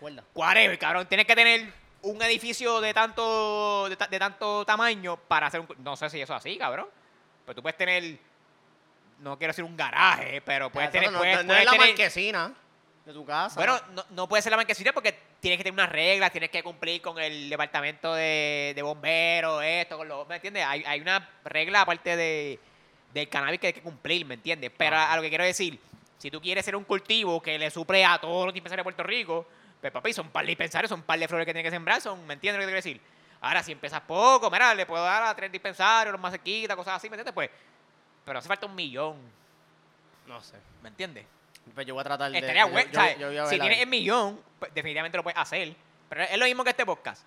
Cuerda. Whatever, cabrón. Tienes que tener un edificio de tanto, de, ta- de tanto tamaño para hacer un. No sé si eso es así, cabrón. Pero tú puedes tener. No quiero decir un garaje, pero puedes tener. no, puedes- no- no puedes es la marquesina de tu casa. bueno, no, no puede ser la marquesina porque tienes que tener unas reglas, tienes que cumplir con el departamento de, de bomberos, esto, con los, ¿me entiendes? Hay, hay una regla aparte de, del cannabis que hay que cumplir, ¿me entiendes? Pero a, Ajá. a lo que quiero decir, si tú quieres ser un cultivo que le suple a todos los dispensarios de Puerto Rico, pues papi, son un par de dispensarios, son un par de flores que tienes que sembrar, son, ¿me entiendes lo que quiero decir? Ahora, si empiezas poco, mira, le puedo dar a tres dispensarios, los más cerquitas, cosas así, ¿me entiendes? Pues, pero hace falta un millón, no sé. ¿me entiendes? Pues yo voy a tratar de. Estaría bueno. si tienes el millón, pues, definitivamente lo puedes hacer. Pero es lo mismo que este podcast.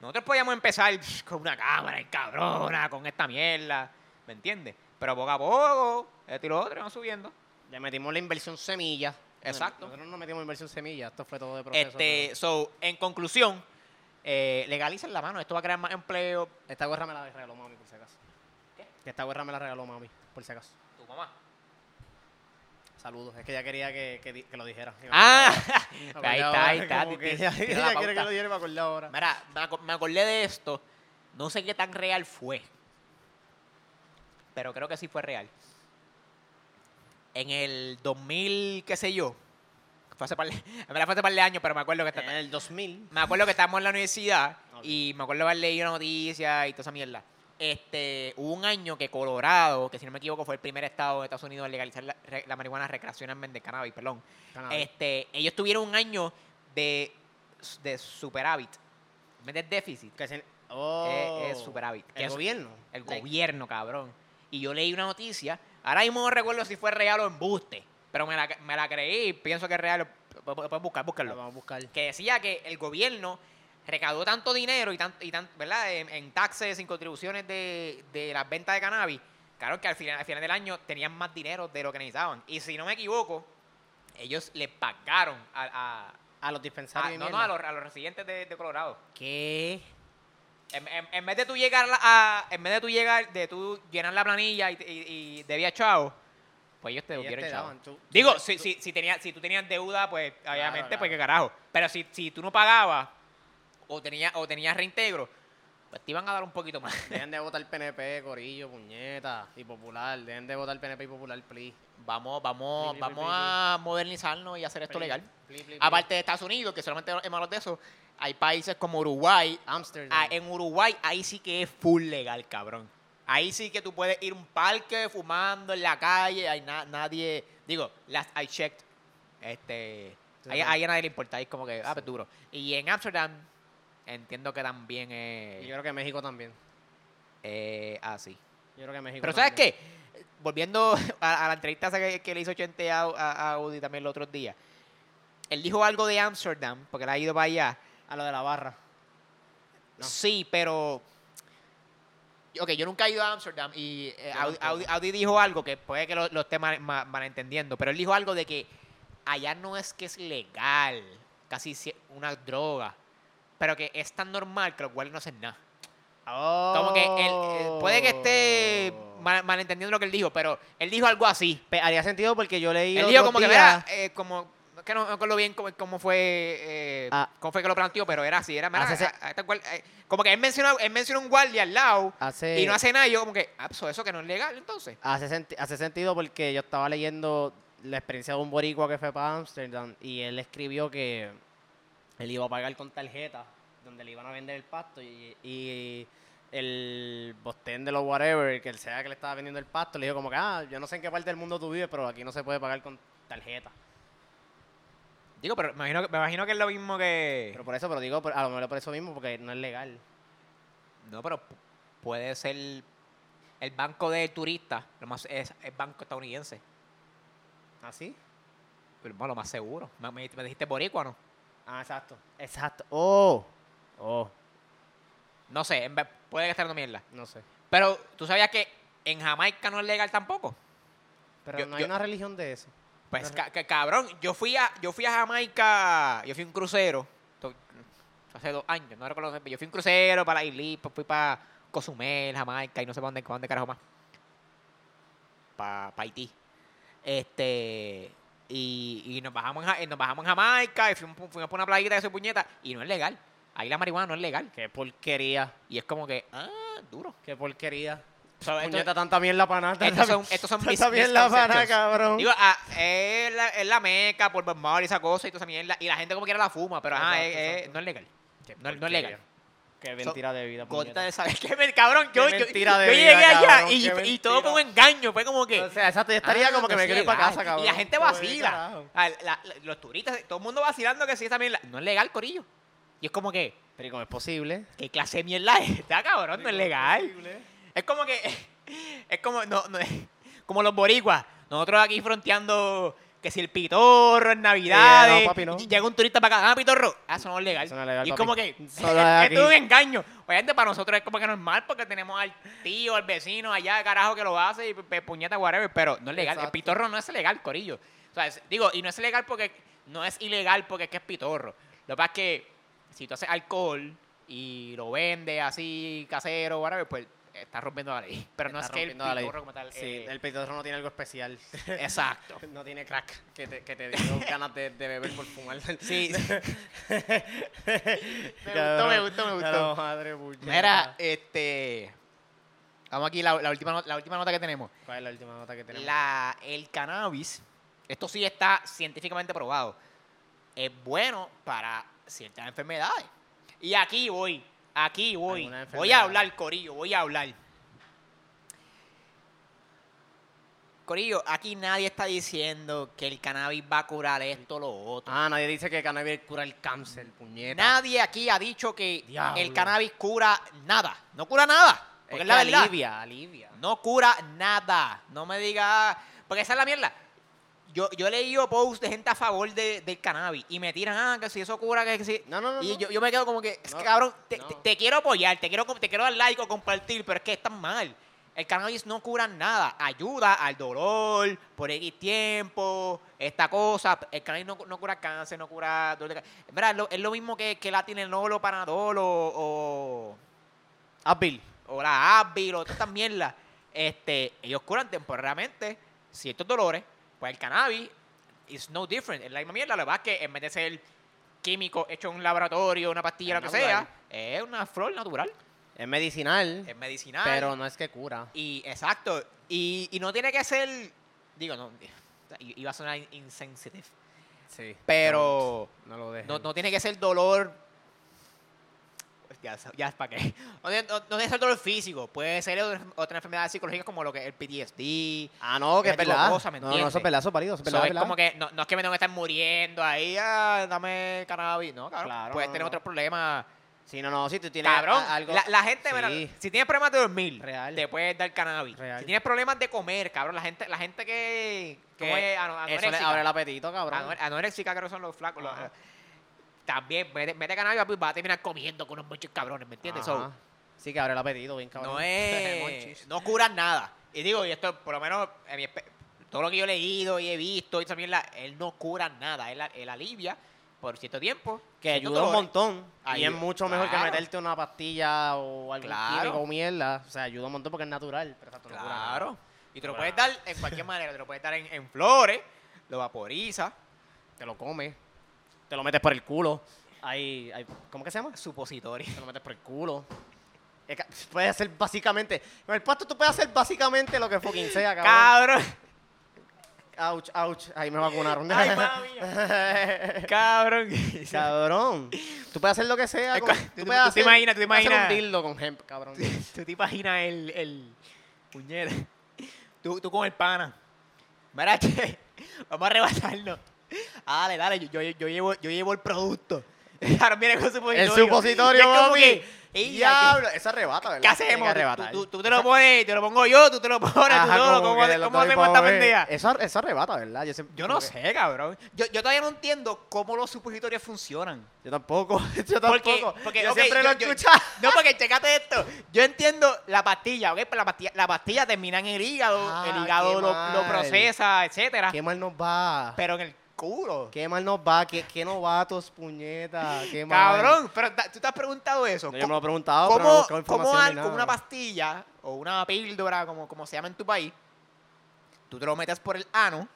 Nosotros podíamos empezar con una cámara en cabrona, con esta mierda. ¿Me entiendes? Pero poco a poco, esto y lo otro, vamos subiendo. Le metimos la inversión semilla. Exacto. Nosotros no metimos inversión semilla. Esto fue todo de proceso. Este, so, en conclusión, eh, legalicen la mano. Esto va a crear más empleo. Esta gorra me la regaló mami, por si acaso. ¿Qué? Esta gorra me la regaló mami, por si acaso. Tu mamá. Saludos. Es que ella quería que, que, lo dijera. Ah, ahí está, ahí está. como que Ella, ella quiere que lo dijera y me acordé ahora. Mira, me, me acordé de esto. No sé qué tan real fue. Pero creo que sí fue real. En el 2000, qué sé yo. Fue hace par de, fue hace par de años, pero me acuerdo que En está- el 2000. me acuerdo que estábamos en la universidad y me acuerdo haber leído una noticia y toda esa mierda. Este, hubo un año que Colorado, que si no me equivoco fue el primer estado de Estados Unidos en legalizar la, la marihuana recreacionalmente cannabis, perdón. Cannabis. Este, ellos tuvieron un año de, de superávit. De déficit, Que se- oh, es, es superávit. Que El es gobierno. El Like, gobierno, cabrón. Y yo leí una noticia, ahora mismo no recuerdo si fue real o embuste, pero me la, me la creí, pienso que es real. pu- pu- Pueden buscar, búscalo Vamos a buscar. que decía que el gobierno recaudó tanto dinero y tan, y tan ¿verdad? En, en taxes, en contribuciones de, de las ventas de cannabis, claro que al final, al final del año tenían más dinero de lo que necesitaban. Y si no me equivoco, ellos le pagaron a, a- A los dispensarios. no, no, a los, a los residentes de, de Colorado. ¿Qué? En, en- en vez de tú llegar a, en vez de tú llegar, de tú llenar la planilla y, y, y debía chavo, pues ellos te te chavo. daban, tú- Digo, tú- si, tú- si, si, tenía, si tú tenías deuda, pues obviamente, claro. pues qué carajo. Pero si, si tú no pagabas o tenías, o tenías reintegro, pues te iban a dar un poquito más. Dejen de votar PNP, Corillo, puñeta y Popular. Dejen de votar PNP y Popular, please. Vamos, vamos, vamos a modernizarnos y hacer esto legal. Aparte de Estados Unidos, que solamente es malo de eso, hay países como Uruguay. Amsterdam. Ah, en Uruguay, ahí sí que es full legal, cabrón. Ahí sí que tú puedes ir a un parque fumando en la calle, hay na- nadie, digo, last I checked, este, Sí, ahí, sí. ahí a nadie le importa, ahí es como que, ah, pues duro. Y en Amsterdam, entiendo que también Y yo es creo que México también. eh, así. Yo creo que México Pero ¿sabes qué? Volviendo a, a la entrevista que, que le hizo Chente a, Audi también los otros días, él dijo algo de Amsterdam, porque él ha ido para allá, A lo de la barra. No. Sí, pero. Ok, yo nunca he ido a Amsterdam y eh, Audi, tampoco. Audi- Audi dijo algo que puede que lo, lo esté mal- ma- malentendiendo, pero él dijo algo de que allá no es que es legal, casi si- una droga, pero que es tan normal que los guardias no hacen nada. Como que él eh, puede que esté Oh. mal- malentendiendo lo que él dijo, pero él dijo algo así. Pe- Haría sentido porque yo leí. Él dijo como que, días- mira, eh, como, que no me acuerdo bien cómo, cómo fue eh, Ah. cómo fue que lo planteó, pero era así, era, mira, Hace a- a- cual, eh, como que él mencionó, él mencionó un guardia al lado hace, y no hace nada, y yo como que, ah, pues eso que no es legal, entonces. hace, senti- hace sentido porque yo estaba leyendo la experiencia de un boricua que fue para Amsterdam y él escribió que él iba a pagar con tarjeta donde le iban a vender el pasto y, y el bostén de los whatever, que él sea que le estaba vendiendo el pasto, le dijo como que, ah, yo no sé en qué parte del mundo tú vives, pero aquí no se puede pagar con tarjeta. Digo, pero me imagino, que- me imagino que es lo mismo que... Pero por eso, pero digo, a lo mejor por eso mismo, porque no es legal. no, pero pu- puede ser el banco de turistas, lo más, es el banco estadounidense, ¿Así? pero, bueno, lo más seguro. Me, me- me dijiste boricua, ¿no? Ah, exacto. Exacto. Oh. Oh. No sé, en vez- puede que esté dando mierda. No sé. Pero, ¿tú sabías que en Jamaica no es legal tampoco? Pero Yo- no hay yo- una religión de eso. Pues, Ajá. ca- ca- cabrón, yo fui a yo fui a Jamaica, yo fui a un crucero, to- hace dos años, no recuerdo, yo fui a un crucero para la isla, fui para Cozumel, Jamaica y no sé para dónde, pa' dónde carajo más. Para Haití. Este. Y, y nos bajamos en, Ja- nos bajamos en Jamaica y fuimos, fuimos por una playita de su puñeta y no es legal. Ahí la marihuana no es legal. Qué porquería. Y es como que, ah, duro. Qué porquería. So, esto- Puñeta, tanta mierda para nada. estos son, estos son mis mierda para cabrón. Digo, ah, es, la, es la meca por Bob y esa cosa y toda esa mierda. Y la gente como quiera la fuma, pero ajá, Exacto, es- es- exacto. no es legal. No- no es legal. Qué mentira de vida, puñeta. de saber que me- cabrón, yo, Qué yo, mentira de yo vida, llegué allá y, qué y todo un engaño, fue como que. O sea, esa te estaría ah, como que me es quiero ir para legal. casa, cabrón. Y la gente Como vacila. Ah, la- la- los turistas, todo el mundo vacilando que sí, esa mierda. No es legal, Corillo. Y es como que, Pero ¿y cómo es posible? ¿qué clase de mierda es esta, cabrón? No es legal. Es como que. Es como. No, no, como los boricuas. Nosotros aquí fronteando. Que si el pitorro en Navidad. no, papi, no. Llega un turista para acá. Ah, pitorro. Ah, eso no es legal. Eso no es legal, y es como que. Esto es un engaño. Obviamente para nosotros es como que normal porque tenemos al tío, al vecino allá, carajo, que lo hace y puñeta, whatever. Pero no es legal. El pitorro no es legal, corillo. O sea, es- digo, y no es legal porque. No es ilegal porque es que es pitorro. Lo que pasa es que si tú haces alcohol y lo vendes así casero, whatever, pues estás rompiendo la ley. Pero no Está es que el la ley. como tal. Sí, eh, el no tiene algo especial. Exacto. No tiene crack que te, que te dio ganas de, de beber por fumar. Sí. me gustó, me gustó, me gustó. madre puñeta. Mira, este. Vamos aquí, la, la última, no- la última nota que tenemos. ¿Cuál es la última nota que tenemos? La, el cannabis, esto sí está científicamente probado, es bueno para ciertas enfermedades. Y aquí voy, aquí voy. Voy a hablar, Corillo, voy a hablar. Corillo, aquí nadie está diciendo que el cannabis va a curar esto o lo otro. Ah, nadie dice que el cannabis cura el cáncer, puñeta. Nadie aquí ha dicho que Diablo. el cannabis cura nada. No cura nada. Porque Es es, la que verdad. alivia, alivia. No cura nada. No me diga. Porque esa es la mierda. Yo, yo he leído posts de gente a favor de- del cannabis y me tiran, ah, que si eso cura, que si. No, no, no. y no. yo, yo me quedo como que, es No, que, cabrón, te, no. te- te quiero apoyar, te quiero, te quiero dar like o compartir, pero es que están mal. El cannabis no cura nada. Ayuda al dolor por X tiempo, esta cosa. El cannabis no, no cura cáncer, no cura dolor de ca- Mira, es lo, es lo mismo que, que la Tilenol o Panadol o, o, Advil. o la Advil o todas estas mierdas. Este, ellos curan temporariamente ciertos dolores. Pues el cannabis is no different. Es la misma mierda. Lo que pasa es que en vez de ser químico hecho en un laboratorio, una pastilla, Es lo que natural. sea, es una flor natural. Es medicinal, Es medicinal. pero no es que cura. Y exacto. Y, y no tiene que ser. Digo, no. Iba a sonar insensitive. Sí. Pero No, no lo dejes. no, no tiene que ser dolor. Ya, ya es para qué. No, no- no ser dolor físico. Puede ser otra, enfermedad psicológica como lo que es el PTSD. Ah, no, que es verdad. cosas, ¿me no, no, eso es verdad, eso es válido, eso es So, verdad, es verdad. como que no, no es que me tengo que estar muriendo ahí, ah, dame cannabis. No, cabrón. Claro, Puedes tener otros problemas. Sí, no, no, si tú tienes Cabrón, algo... la, la gente, mira, Sí. si tienes problemas de dormir, Real. te puedes dar cannabis. Real. Si tienes problemas de comer, cabrón, la gente, la gente que, ¿cómo que es? Ano- eso le abre el apetito, cabrón. Anor- anoréxica creo que son los flacos. los- También, mete, mete cannabis, pues va a terminar comiendo con unos muchos cabrones, ¿me entiendes? So. Sí, que abre el apetito, bien cabrón. no es, Monchis. no curan nada. Y digo, y esto, por lo menos, en mi todo lo que yo he leído y he visto, y esa mierda, él no cura nada. Él, él alivia por cierto tiempo. Que ayuda un montón. y Ayuda- es mucho mejor que meterte una pastilla o algún Claro. o mierda. O sea, ayuda un montón porque es natural. Pero exacto, no cura nada. Claro. Y te lo puedes dar en cualquier manera. Te lo puedes dar en, en flores, lo vaporiza, Te lo comes. Te lo metes por el culo. Hay, hay- ¿Cómo que se llama? supositorio. Te lo metes por el culo. Puedes hacer básicamente. Con el pasto tú puedes hacer básicamente lo que fucking sea, cabrón. Cabrón. Ouch, ouch. Ahí me vacunaron. Ay, mami Cabrón. cabrón. Tú puedes hacer lo que sea. Con- tú- te imaginas, tú te hacer imaginas. un dildo con hemp, cabrón. ¿Tú te imaginas el, el puñera? Tú, tú con el pana. Mira, che, vamos a arrebatarnos. Ah, Dale, dale, yo, yo, yo llevo, yo llevo el producto. Ahora viene con su El supositorio. supositorio, papi. que, "Ey, Diablo. Eso arrebata, ¿verdad? ¿Qué hacemos? Que Tú, arrebatar. tú- tú te lo pones, te lo pongo yo, tú te lo pones, tú Ajá, como ¿Cómo, cómo hacemos esta pendeja? Eso, eso arrebata, ¿verdad? Yo, siempre- Yo no que- sé, cabrón. Yo, yo todavía no entiendo cómo los supositorios funcionan. Yo tampoco. Yo tampoco. porque yo siempre yo- lo yo- escucho. No, porque checate esto. Yo entiendo la pastilla, ¿ok? Pero la pastilla, la pastilla termina en el hígado, Ah, el hígado qué lo, procesa, etcétera. Qué mal nos va. Pero en el culo. Qué mal nos va, qué, qué novatos, puñeta. Qué mal. Cabrón, pero tú te has preguntado eso. No, yo me lo he preguntado, pero no he ¿Cómo, buscado información al- con una pastilla o una píldora, como, como se llama en tu país, tú te lo metes por el ano?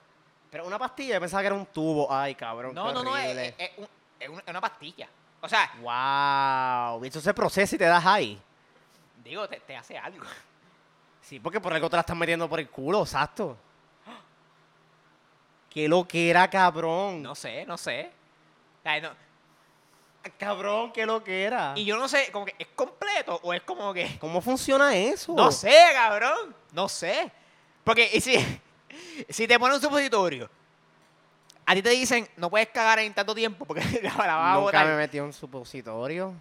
Pero una pastilla, yo pensaba que era un tubo. Ay, cabrón. No, no, no, es, es- es un- es una, pastilla. O sea, Wow. Eso se procesa y te das ahí. digo, te, te hace algo. Sí, porque por algo te la están metiendo por el culo, exacto. Qué lo que era, cabrón. No sé, no sé. No- Cabrón, qué lo que era. y yo no sé, como que es completo o es como que... ¿Cómo funciona eso? No sé, cabrón. No sé. Porque y si, si te ponen un supositorio, a ti te dicen, no puedes cagar en tanto tiempo porque la, la vas a Nunca botar. me metí un supositorio.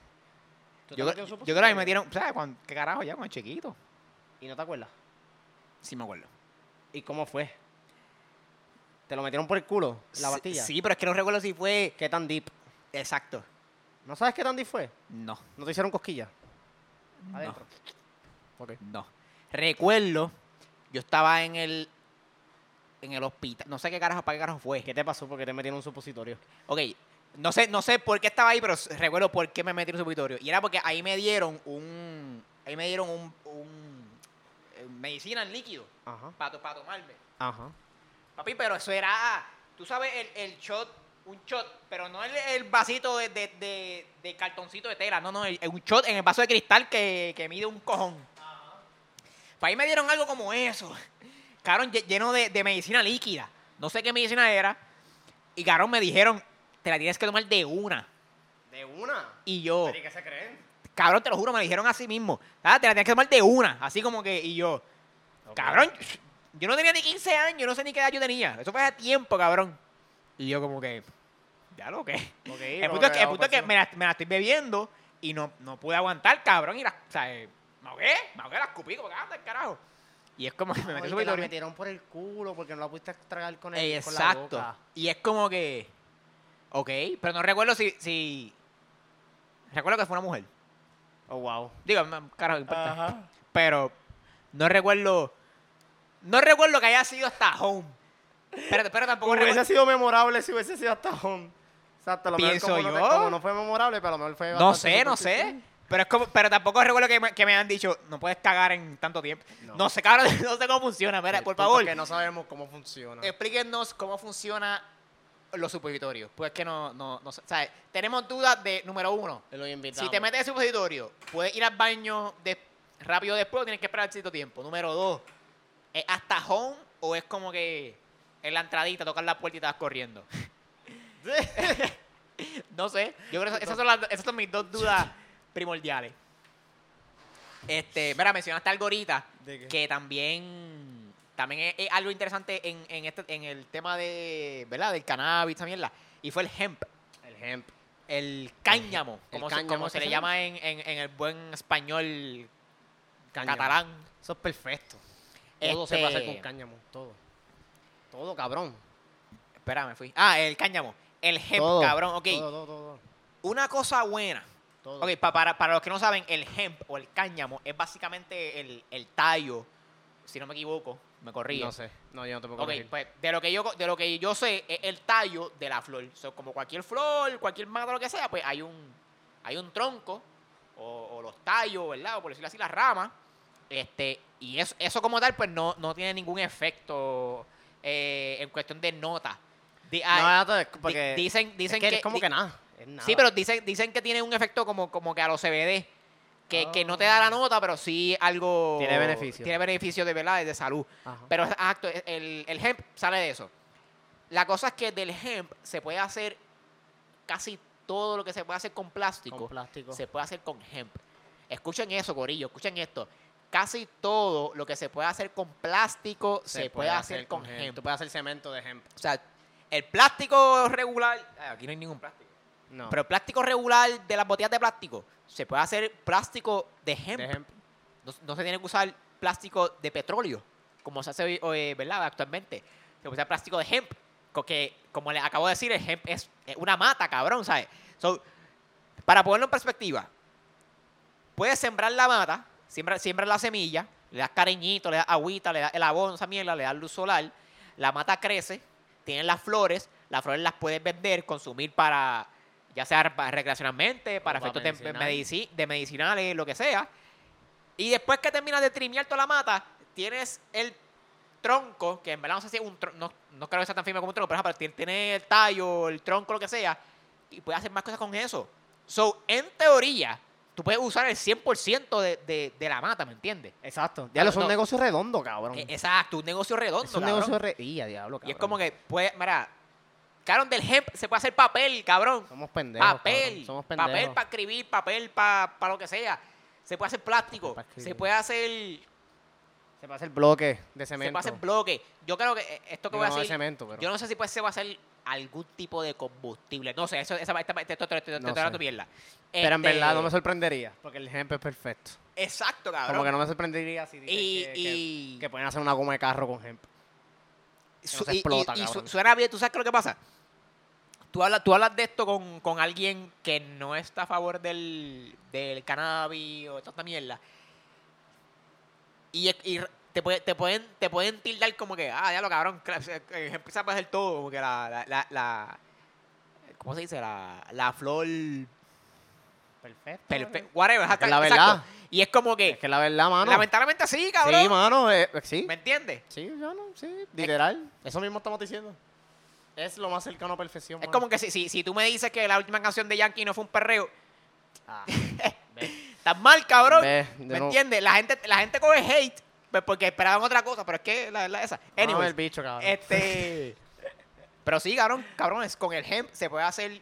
¿Tú te Yo, un yo creo que me metieron, ¿sabes? Cuando, ¿Qué carajo ya? Cuando chiquito. ¿Y no te acuerdas? Sí me acuerdo. ¿Y cómo fue? ¿Te lo metieron por el culo, la pastilla? Sí, pero es que no recuerdo si fue... ¿Qué tan deep? Exacto. ¿No sabes qué tan deep fue? No. ¿No te hicieron cosquillas? No. Adentro. Ok. No. Recuerdo, yo estaba en el... En el hospital. No sé qué carajo, para qué carajo fue. ¿Qué te pasó porque te metieron un supositorio? Ok, no sé, no sé por qué estaba ahí, pero recuerdo por qué me metí en un supositorio. Y era porque ahí me dieron un. Ahí me dieron un. un eh, medicina en líquido Ajá. para, para tomarme. Ajá. Papi, pero eso era. Tú sabes, el, el shot, un shot, pero no el, el vasito de, de, de- de cartoncito de tela, no, no, el- un shot en el vaso de cristal que, que mide un cojón. Para ahí me dieron algo como eso. Cabrón, lle- lleno de, de medicina líquida. No sé qué medicina era. Y cabrón, me dijeron, te la tienes que tomar de una. ¿De una? Y yo, ¿Pero y qué se creen? cabrón, te lo juro, me lo dijeron así mismo. Ah, te la tienes que tomar de una. Así como que, y yo, cabrón, yo no tenía ni 15 años, no sé ni qué edad yo tenía. Eso fue hace tiempo, cabrón. Y yo como que, ya lo que. Ok, El punto es que, el punto es que me, la, me la estoy bebiendo y no, no pude aguantar, cabrón. Y la, o sea, eh, me ahogué, me ahogué, la escupí, como que anda el carajo. Y es como que me metí su la metieron por el culo porque no la pudiste tragar con, el, con la Exacto. boca. Y es como que, ok, pero no recuerdo si, si, recuerdo que fue una mujer. Oh, wow. Digo, no, carajo, no importa. Pero no recuerdo, no recuerdo que haya sido hasta home. Pero, pero tampoco Hubiese recuerdo. sido memorable si hubiese sido hasta home. Exacto, a lo mejor Pienso como, no te- yo. como no fue memorable, pero a lo mejor fue No bastante sé, no sé. superficial. Pero es como, pero tampoco recuerdo que me, que me han dicho, no puedes cagar en tanto tiempo. No, No. sé, cabrón, no sé cómo funciona. Mira, El por punto favor, es que no sabemos cómo funciona. explíquenos cómo funciona los supositorios. Pues que no, no, no sé. O sea, tenemos dudas de, número uno, lo invitamos. si te metes el supositorio, puedes ir al baño de, rápido después o tienes que esperar cierto tiempo. Número dos, ¿es hasta home o es como que en la entradita tocar la puerta y estás corriendo? No sé. Yo creo que esas son, las, esas son mis dos dudas primordiales. Este, mira, mencionaste algo ahorita que también, también es, es algo interesante en, en, este, en el tema de, ¿verdad? Del cannabis, esa mierda. Y fue el hemp, El hemp. el cáñamo, El como, se, cáñamo, como ¿qué se le llama en, en, en el buen español Cáñamo. catalán. Eso es perfecto. Todo se Este- puede hacer con cáñamo. Todo. Todo, cabrón. Espera, me fui. Ah, el cáñamo. El hemp, todo. cabrón. Ok, Todo, todo, todo. una cosa buena todo. Ok, pa- para, para los que no saben, el hemp o el cáñamo es básicamente el, el tallo, si no me equivoco, me corría. No sé. No, yo no te puedo Ok, corregir. pues de lo que yo de lo que yo sé es el tallo de la flor. So, como cualquier flor, cualquier mata, lo que sea, pues hay un hay un tronco o, o los tallos, ¿verdad? O por decirlo así, las ramas. Este, y eso, eso como tal, pues no, no tiene ningún efecto eh, en cuestión de nota. Di- no, ah, te- di- porque dicen, dicen es que, que, es como di- que nada. Es nada. Sí, pero dicen, dicen que tiene un efecto como, como que a los CBD. Que, que no te da la nota, pero sí algo. Tiene beneficio. Tiene beneficio de verdad, de salud. Ajá. Pero exacto, el, el hemp sale de eso. La cosa es que del hemp se puede hacer casi todo lo que se puede hacer con plástico. Con plástico. Se puede hacer con hemp. Escuchen eso, Corillo, escuchen esto. Casi todo lo que se puede hacer con plástico se, puede, hacer con hemp. Tú puedes hacer cemento de hemp. O sea, el plástico regular. Aquí no hay ningún plástico. No. Pero el plástico regular de las botellas de plástico se puede hacer plástico de hemp. de hemp. No, no se tiene que usar plástico de petróleo, como se hace hoy, ¿verdad? actualmente. Se puede usar plástico de hemp. Porque, como les acabo de decir, el hemp es es una mata, cabrón, ¿sabes? So, para ponerlo en perspectiva, puedes sembrar la mata, siembra, siembra la semilla, le das cariñito, le das agüita, le das el abono, esa mierda, le das luz solar, la mata crece, tiene las flores, las flores las puedes vender, consumir para, ya sea para recreacionalmente, para efectos de, medici- de medicinales, lo que sea. Y después que terminas de trimear toda la mata, tienes el tronco, que en verdad no sé si es un tronco, no, no creo que sea tan firme como un tronco, pero, pero tiene el tallo, el tronco, lo que sea, y puedes hacer más cosas con eso. So, en teoría, tú puedes usar el 100% de, de, de la mata, ¿me entiendes? Exacto. Diablo, es un no. negocio redondo, cabrón. Eh, Exacto, un negocio redondo. es un cabrón. negocio re... Ia, diablo, Y cabrón. es como que, puede, mira, cabrón, del hemp se puede hacer papel, cabrón. Somos pendejos, papel, cabrón. Somos pendejos. papel para escribir, papel para lo que sea. Se puede hacer plástico, Pa' se puede hacer, Se pasa el bloque de se cemento. puede hacer bloque. Yo creo que eh, esto que Digo, voy a no de cemento, pero... yo no sé si pues se va a hacer algún tipo de combustible. No sé, eso, esa, esta, esta, esto- esto- No sé. mierda. Pero en Este, verdad no me sorprendería, porque el ejemplo es perfecto. Exacto, cabrón. Como que no me sorprendería si dicen y, que, que- y, que pueden hacer una goma de carro con hemp. su- no se explota, y su- suena bien, ¿tú sabes qué es lo que pasa? Tú hablas, tú hablas de esto con, con alguien que no está a favor del, del cannabis o toda esta mierda. Y, y te, puede- te, pueden, te pueden tildar como que, ah, ya lo cabrón, eh, empieza a hacer todo, como que la, la, la, la- ¿cómo se dice? La, la flor Perfecto. perfecta, whatever, Es que es la exacto. verdad. Y es como que, Es que la verdad, mano. lamentablemente sí, cabrón. Sí, mano, eh, eh, sí. ¿Me entiendes? Sí, yo no, sí, literal. Eso mismo estamos diciendo. Es lo más cercano a perfección. Es mano. como que si, si, si tú me dices que la última canción de Yankee no fue un perreo, Ah, estás mal, cabrón. Ve, ¿Me no- entiendes? La gente, la gente coge hate pues, porque esperaban otra cosa, pero es que la verdad esa. Anyways, el bicho, cabrón. este. pero sí, cabrón, cabrones, con el hemp se puede hacer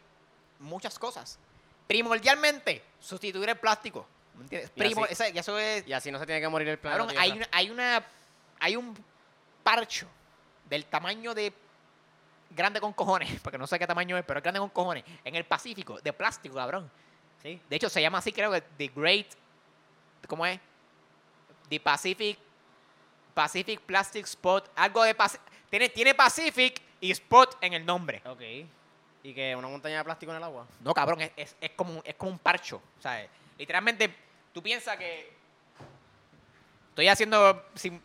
muchas cosas. Primordialmente, sustituir el plástico. ¿Me entiendes? Y así- esa- y eso es. Y así no se tiene que morir el planeta. Cabrón, hay una, hay una. Hay un parcho del tamaño de. Grande con cojones, porque no sé qué tamaño es, pero es grande con cojones. En el Pacífico, de plástico, cabrón. Sí. De hecho, se llama así, creo que The Great. ¿Cómo es? The Pacific. Pacific Plastic Spot. Algo de Paci- tiene, tiene Pacific y Spot en el nombre. Ok. Y que una montaña de plástico en el agua. No, cabrón, es, es, es como, es como un parcho. ¿sabes? Literalmente, tú piensas que. Estoy haciendo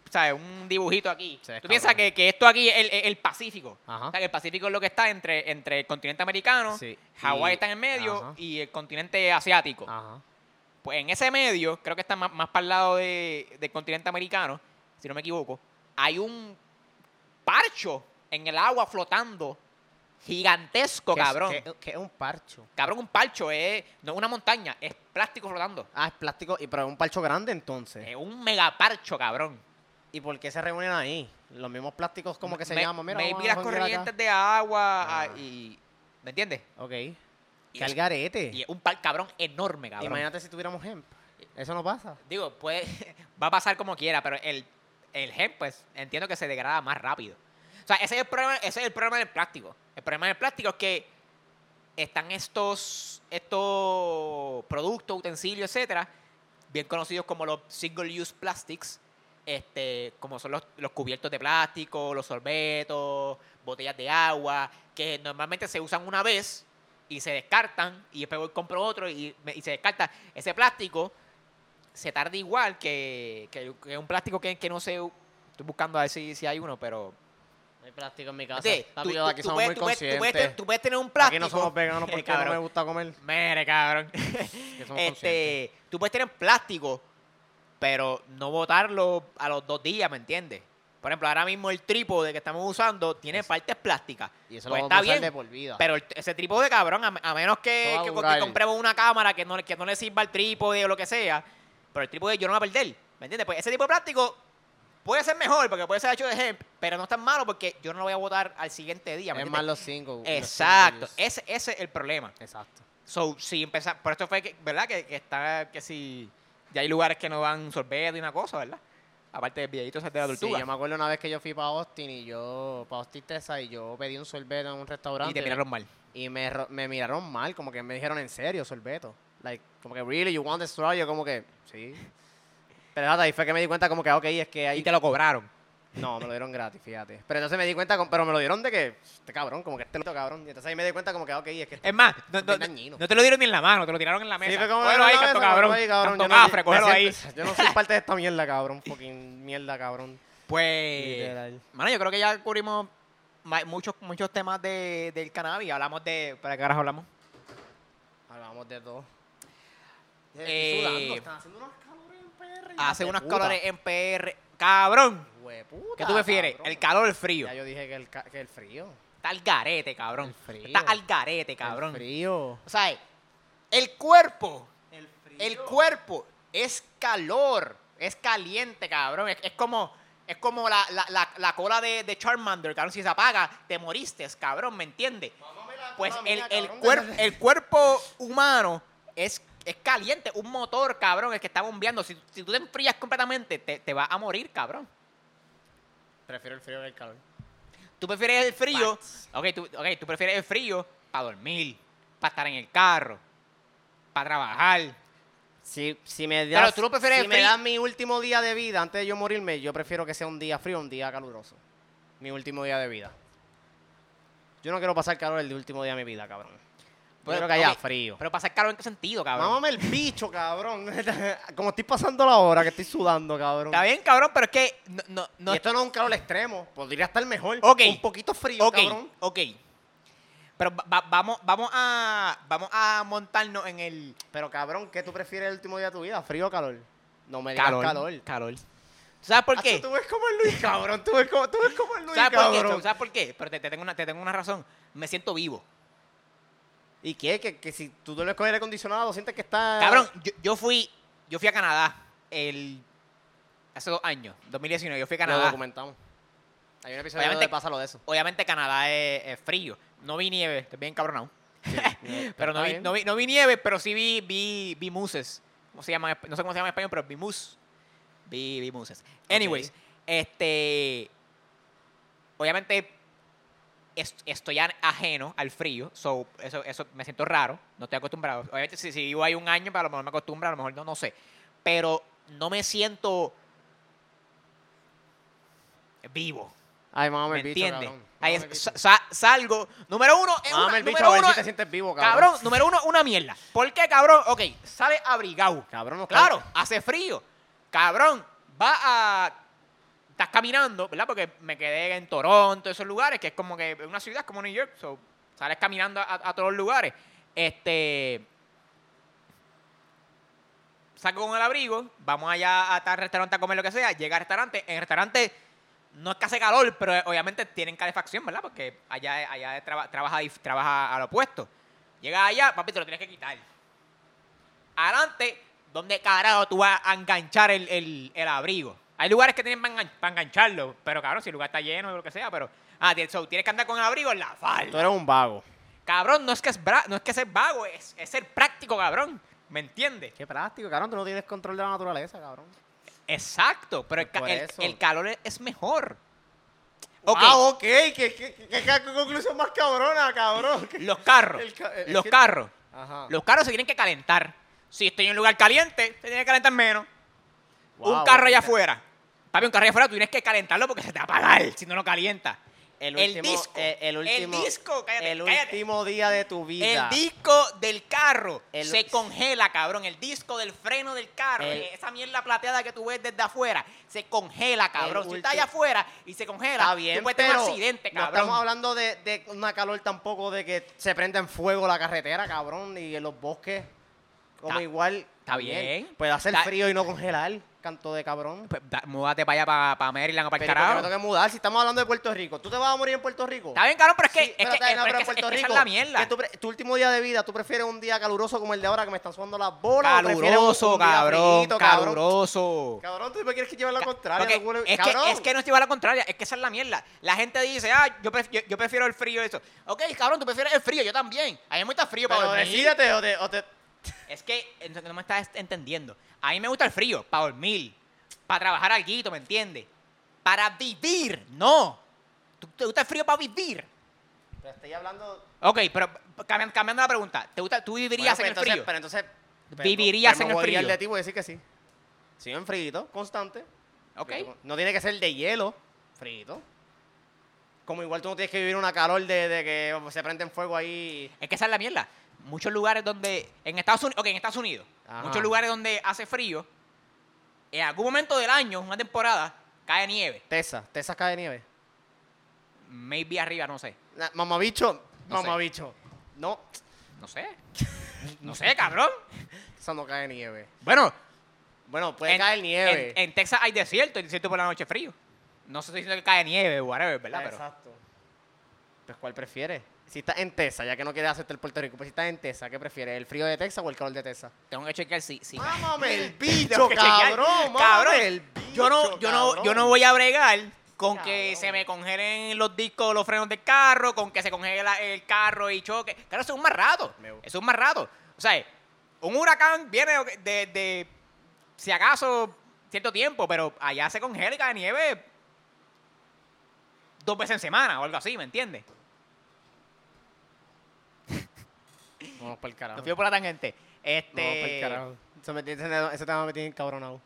¿sabes? un dibujito aquí. Sí, tú piensas que, que esto aquí es el, el- Pacífico. Ajá. O sea, que el Pacífico es lo que está entre, entre el continente americano, Sí. Hawái está en el medio ajá. y el continente asiático. Ajá. Pues en ese medio, creo que está más, más para el lado de- del continente americano, si no me equivoco, hay un parcho en el agua flotando gigantesco, ¿Qué es- cabrón. qué- qué es un parcho? Cabrón, un parcho es no es una montaña, es plástico flotando. Ah, es plástico, y pero es un parcho grande entonces. Es un megaparcho, cabrón. ¿Y por qué se reúnen ahí? Los mismos plásticos, como que se Me- llaman? Mira, maybe vamos a las janguear acá. corrientes de agua Ah. ah, y ¿me entiendes? Ok. Y ¡Qué es- algarete! Y es un par, cabrón enorme, cabrón. Imagínate si tuviéramos hemp. Eso no pasa. Digo, puede, va a pasar como quiera, pero el, el hemp, pues, entiendo que se degrada más rápido. O sea, ese es el problema, ese es el problema del plástico. El problema del plástico es que están estos, estos productos, utensilios, etcétera, bien conocidos como los single use plastics, este, como son los, los cubiertos de plástico, los sorbetos, botellas de agua, que normalmente se usan una vez y se descartan y después compro otro y, y se descarta. Ese plástico se tarda igual que, que- que un plástico que, que no sé. Estoy buscando a ver si, si hay uno, pero. No hay plástico en mi casa. Papi, tú- aquí tú somos puedes- muy tú puedes- puedes tener- tú puedes tener un plástico. Aquí no somos veganos porque no me gusta comer. Mere, cabrón. Este, tú puedes tener plástico, pero no botarlo a los dos días, ¿me entiendes? Por ejemplo, ahora mismo el trípode que estamos usando tiene Es- partes plásticas. Y eso Pues lo está a bien, de por vida. Pero el- ese trípode, cabrón, a, a menos que, que- que compremos una cámara que no, que no le sirva el trípode o lo que sea, pero el trípode yo no voy a perder. ¿Me entiendes? Pues ese tipo de plástico puede ser mejor porque puede ser hecho de hemp, pero no es tan malo porque yo no lo voy a botar al siguiente día. ¿me es más los cinco. Exacto, ese, ese es el problema. Exacto. So, si empezar, por esto fue que, ¿verdad? Que, que está, que si ya hay lugares que no dan sorbeto y una cosa, ¿verdad? Aparte del videito de la Sí, tortuga. yo me acuerdo una vez que yo fui para Austin y yo, para Austin, Texas, y yo pedí un sorbeto en un restaurante. y te miraron mal. y me, me miraron mal, como que me dijeron en serio, sorbeto. Like, como que, really, you want the straw? Yo como que, sí. Pero nada, ahí fue que me di cuenta como que, ah, ok, es que ahí... Y te lo cobraron. No, me lo dieron gratis, fíjate. Pero entonces me di cuenta, con- pero me lo dieron de que, este cabrón, como que este loco cabrón. Y entonces ahí me di cuenta como que, ah, ok, es que... Es más, no, te lo dieron ni en la mano, te lo tiraron en la mesa. Sí, como cógelo ahí, "Una canto cabrón. ahí, cabrón, Canto yo no- cafre, me cógelo ahí. Yo no soy parte de esta mierda, cabrón. Fucking mierda, cabrón. Pues, Literal. mano, yo creo que ya cubrimos muchos, muchos temas de, del cannabis. Hablamos de. ¿Para qué carajo hablamos? Hablamos de todo. Eh, sudando, están haciendo unos calores en PR. Hace unas puta. calores en PR. Cabrón. Hueputa, ¿Qué tú prefieres? cabrón. ¿El calor o el frío? Ya yo dije que el, que el frío. Está al garete, cabrón. El frío. Está al garete, cabrón. El frío. O sea, el cuerpo. El frío. El cuerpo es calor. Es caliente, cabrón. Es, es como. Es como la, la, la, la cola de, de Charmander, cabrón. Si se apaga, te moriste, cabrón, ¿me entiendes? Pues el, el, cuer- el cuerpo humano es, es caliente, un motor, cabrón, el que está bombeando. Si, si tú te enfrías completamente, te, te vas a morir, cabrón. Prefiero el frío que el calor. Tú prefieres el frío. Facts. Ok, tú, ok, tú prefieres el frío para dormir, para estar en el carro, para trabajar. Si, si me Pero das, tú lo prefieres si me frío. das mi último día de vida antes de yo morirme, yo prefiero que sea un día frío o un día caluroso. Mi último día de vida. Yo no quiero pasar calor el último día de mi vida, cabrón. Yo Pero- quiero que haya frío. Pero pasar calor en qué sentido, cabrón. Mámame el bicho, cabrón. Como estoy pasando la hora que estoy sudando, cabrón. Está bien, cabrón, pero es que no, no, no y esto no es un calor extremo. Podría estar mejor. Ok. Un poquito frío, cabrón. ok. Pero va- va- vamos, vamos a vamos a montarnos en el Pero, cabrón, ¿qué tú prefieres el último día de tu vida? ¿Frío o calor? No me digas calor. calor. Calor. ¿Tú ¿Sabes por Hacho, qué? Tú ves como el Luis, cabrón. Tú ves como, tú ves como el Luis, ¿Sabes por qué? cabrón. ¿Sabes por qué? Pero te, te tengo una, te tengo una razón. Me siento vivo. ¿Y qué? Que, que si tú duermes con aire acondicionado, sientes que está... Cabrón, yo, yo fui yo fui a Canadá el hace dos años, 2019. Yo fui a Lo Canadá. documentamos. Hay un episodio Obviamente- donde pasa lo de eso. Obviamente Canadá es, es frío. No vi nieve, estoy bien cabronado. pero no vi, no, vi, no vi nieve, pero sí vi, vi, vi muses. ¿Cómo se llama? No sé cómo se llama en español, pero vi mus. Vi, vi muses. Anyways, este. Obviamente estoy ajeno al frío, so eso, eso me siento raro, no estoy acostumbrado. Obviamente si, si vivo ahí un año, pues a lo mejor me acostumbro, a lo mejor no, no sé. Pero no me siento vivo. Ay, mámame ¿Me entiendes? sa- salgo. Número uno, es una, el bicho número a ver uno, si te sientes vivo, cabrón. cabrón, número uno, una mierda. ¿Por qué, cabrón? Ok, sale abrigado. Cabrón, no Claro, hace frío. Cabrón, va a... Estás caminando, ¿verdad? Porque me quedé en Toronto, esos lugares, que es como que una ciudad como New York. So, sales caminando a, todos los lugares. Este... Saco con el abrigo, vamos allá a tal restaurante a comer lo que sea. Llega al restaurante. En el restaurante no es que hace calor, pero obviamente tienen calefacción, ¿verdad? Porque allá, allá traba- trabaja, trabaja al opuesto. Llega allá, papi, te lo tienes que quitar. Adelante, ¿dónde carajo tú vas a enganchar el, el- el abrigo? Hay lugares que tienen para engancharlo, pero cabrón, si el lugar está lleno o lo que sea, pero. Ah, tienes so, tienes que andar con el abrigo en la falda. Tú eres un vago. Cabrón, no es que es bra- no es que ser vago, es, es ser práctico, cabrón. ¿Me entiendes? Qué práctico, cabrón. Tú no tienes control de la naturaleza, cabrón. Exacto, pero el, Pues ca- por el- eso. el calor es, mejor. Ok, Ah, ok. ¿Qué, qué, qué, qué- conclusión más cabrona, cabrón? los carros. Ca- los que- carros. Ajá. Los carros se tienen que calentar. Si estoy en un lugar caliente, se tiene que calentar menos. Wow, un carro allá afuera. Papi, un carro allá afuera tú tienes que calentarlo porque se te va a apagar si no lo calienta. El, El último, disco. eh, el último, El disco, cállate, el cállate. último día de tu vida. El disco del carro El- se congela, cabrón. El disco del freno del carro. Esa mierda plateada que tú ves desde afuera se congela, cabrón. Si está allá afuera y se congela, Está bien, tú puedes tener un accidente, no cabrón. estamos hablando de, de una calor tampoco de que se prenda en fuego la carretera, cabrón, y en los bosques. Como Está- igual. está bien. Puede hacer Está- frío y no congelar, canto de cabrón. Pues, da- múdate para allá, para, Maryland o para el Pero ¿por qué carajo. me tengo que mudar si estamos hablando de Puerto Rico. ¿Tú te vas a morir en Puerto Rico? Está bien, cabrón, pero es que, Sí, es que, es- no, pero es en Puerto esa Rico, es la mierda. que tu último día de vida, ¿tú prefieres un día caluroso como el de ahora que me están sudando las bolas? un- Caluroso, un día cabrón, frito, cabrón? caluroso. Cabrón, tú me quieres que lleve la contraria. Porque es, cabrón. que, es que no estoy a la contraria, es que esa es la mierda. La gente dice, ah, yo, pref- yo, yo prefiero el frío y eso. Ok, cabrón, tú prefieres el frío, yo también. A mí me el frío para Pero dormir. decídete o te, o te- Es que no me estás entendiendo. A mí me gusta el frío para dormir, para trabajar algo, ¿me entiendes? Para vivir, no. ¿Tú- ¿Te gusta el frío para vivir? Pero estoy hablando... Ok, pero cambiando, cambiando la pregunta, ¿te gusta, ¿tú vivirías Bueno, en el frío? Pero entonces... ¿Vivirías pues, en el frío? de ti voy a decir que sí. Sí, en frito, constante. ok. Frito. No tiene que ser de hielo, frito. Como igual tú no tienes que vivir una calor de, de que se prende en fuego ahí. Es que esa es la mierda. Muchos lugares donde. En Estados Unidos. Ok, en Estados Unidos. Ajá. Muchos lugares donde hace frío. En algún momento del año, una temporada, cae nieve. Tesa, Tesa cae nieve. maybe arriba, no sé. Na- Mamabicho, No sé. mamabicho. No, No sé. No sé, cabrón. eso no cae nieve. Bueno, Bueno, puede en, caer nieve. en- en Texas hay desierto, el desierto por la noche es frío. No sé si diciendo que cae nieve o whatever, ¿verdad? Pero Exacto. Pues, ¿cuál prefieres? Si estás en Texas, ya que no quieres hacerte el Puerto Rico, pues si estás en Texas, ¿qué prefieres? ¿El frío de Texas o el calor de Texas? tengo que chequear si, si. ¡Mámame el bicho, cabrón! ¡Mámame Cabrón, el yo no, bicho, yo no, yo cabrón! no voy a bregar con que se me congelen los discos, los frenos del carro, con que se congele la- el carro y choque. Claro, eso es un más rato. Eso es un más rato. O sea, un huracán viene de, de, si acaso, cierto tiempo, pero allá se congela y cae nieve dos veces en semana o algo así, ¿me entiendes? Vamos para el carajo. No fui por la tangente. Vamos pa'l Este. carajo. Eso me tiene- ese, ese tema me tiene encabronado.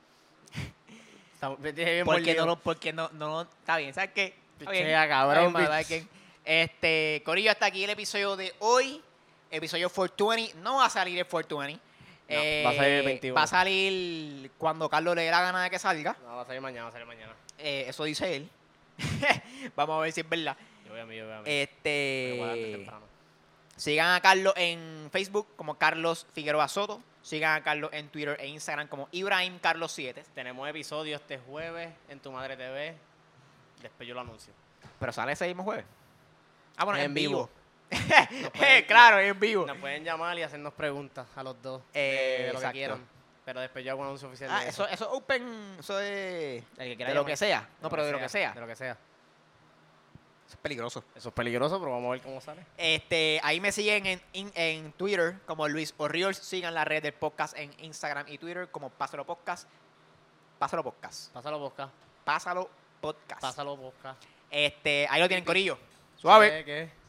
Me tiene bien porque no, lo- porque no, no, está bien, ¿sabes qué? Pichea, cabrón, Está bien, bitch. ¿sabes qué? Este, Corillo, hasta aquí el episodio de hoy. Episodio 420. No va a salir el 420. No, va a salir el 21. Va a salir cuando Carlos le dé la gana de que salga. No, va a salir mañana, va a salir mañana. Eh, eso dice él. Vamos a ver si es verdad. Yo voy a mí, yo voy a mí. Este. Me voy a. Sigan a Carlos en Facebook como Carlos Figueroa Soto. Sigan a Carlos en Twitter e Instagram como Ibrahim Carlos 7. Tenemos episodio este jueves en Tu Madre TV. Después yo lo anuncio. Pero sale ese mismo jueves. Ah, bueno, En en, vivo. Pueden- claro, en vivo. Nos pueden llamar y hacernos preguntas a los dos Eh, de, de lo que exacto. quieran. Pero después yo hago un anuncio oficial Ah, de eso, eso es open, eso El que quiera de lo que sea. No, pero de lo que sea. De lo que sea. Es peligroso. Eso es peligroso, pero vamos a ver cómo sale. Este, ahí me siguen en, in- en Twitter como Luis Orriols. Sigan la red del podcast en Instagram y Twitter como Pásalo Podcast. Pásalo Podcast. Pásalo, Bosca. Pásalo Podcast. Pásalo, Bosca. Este, ahí lo tienen, Corillo. Suave. ¿Qué? ¿Qué?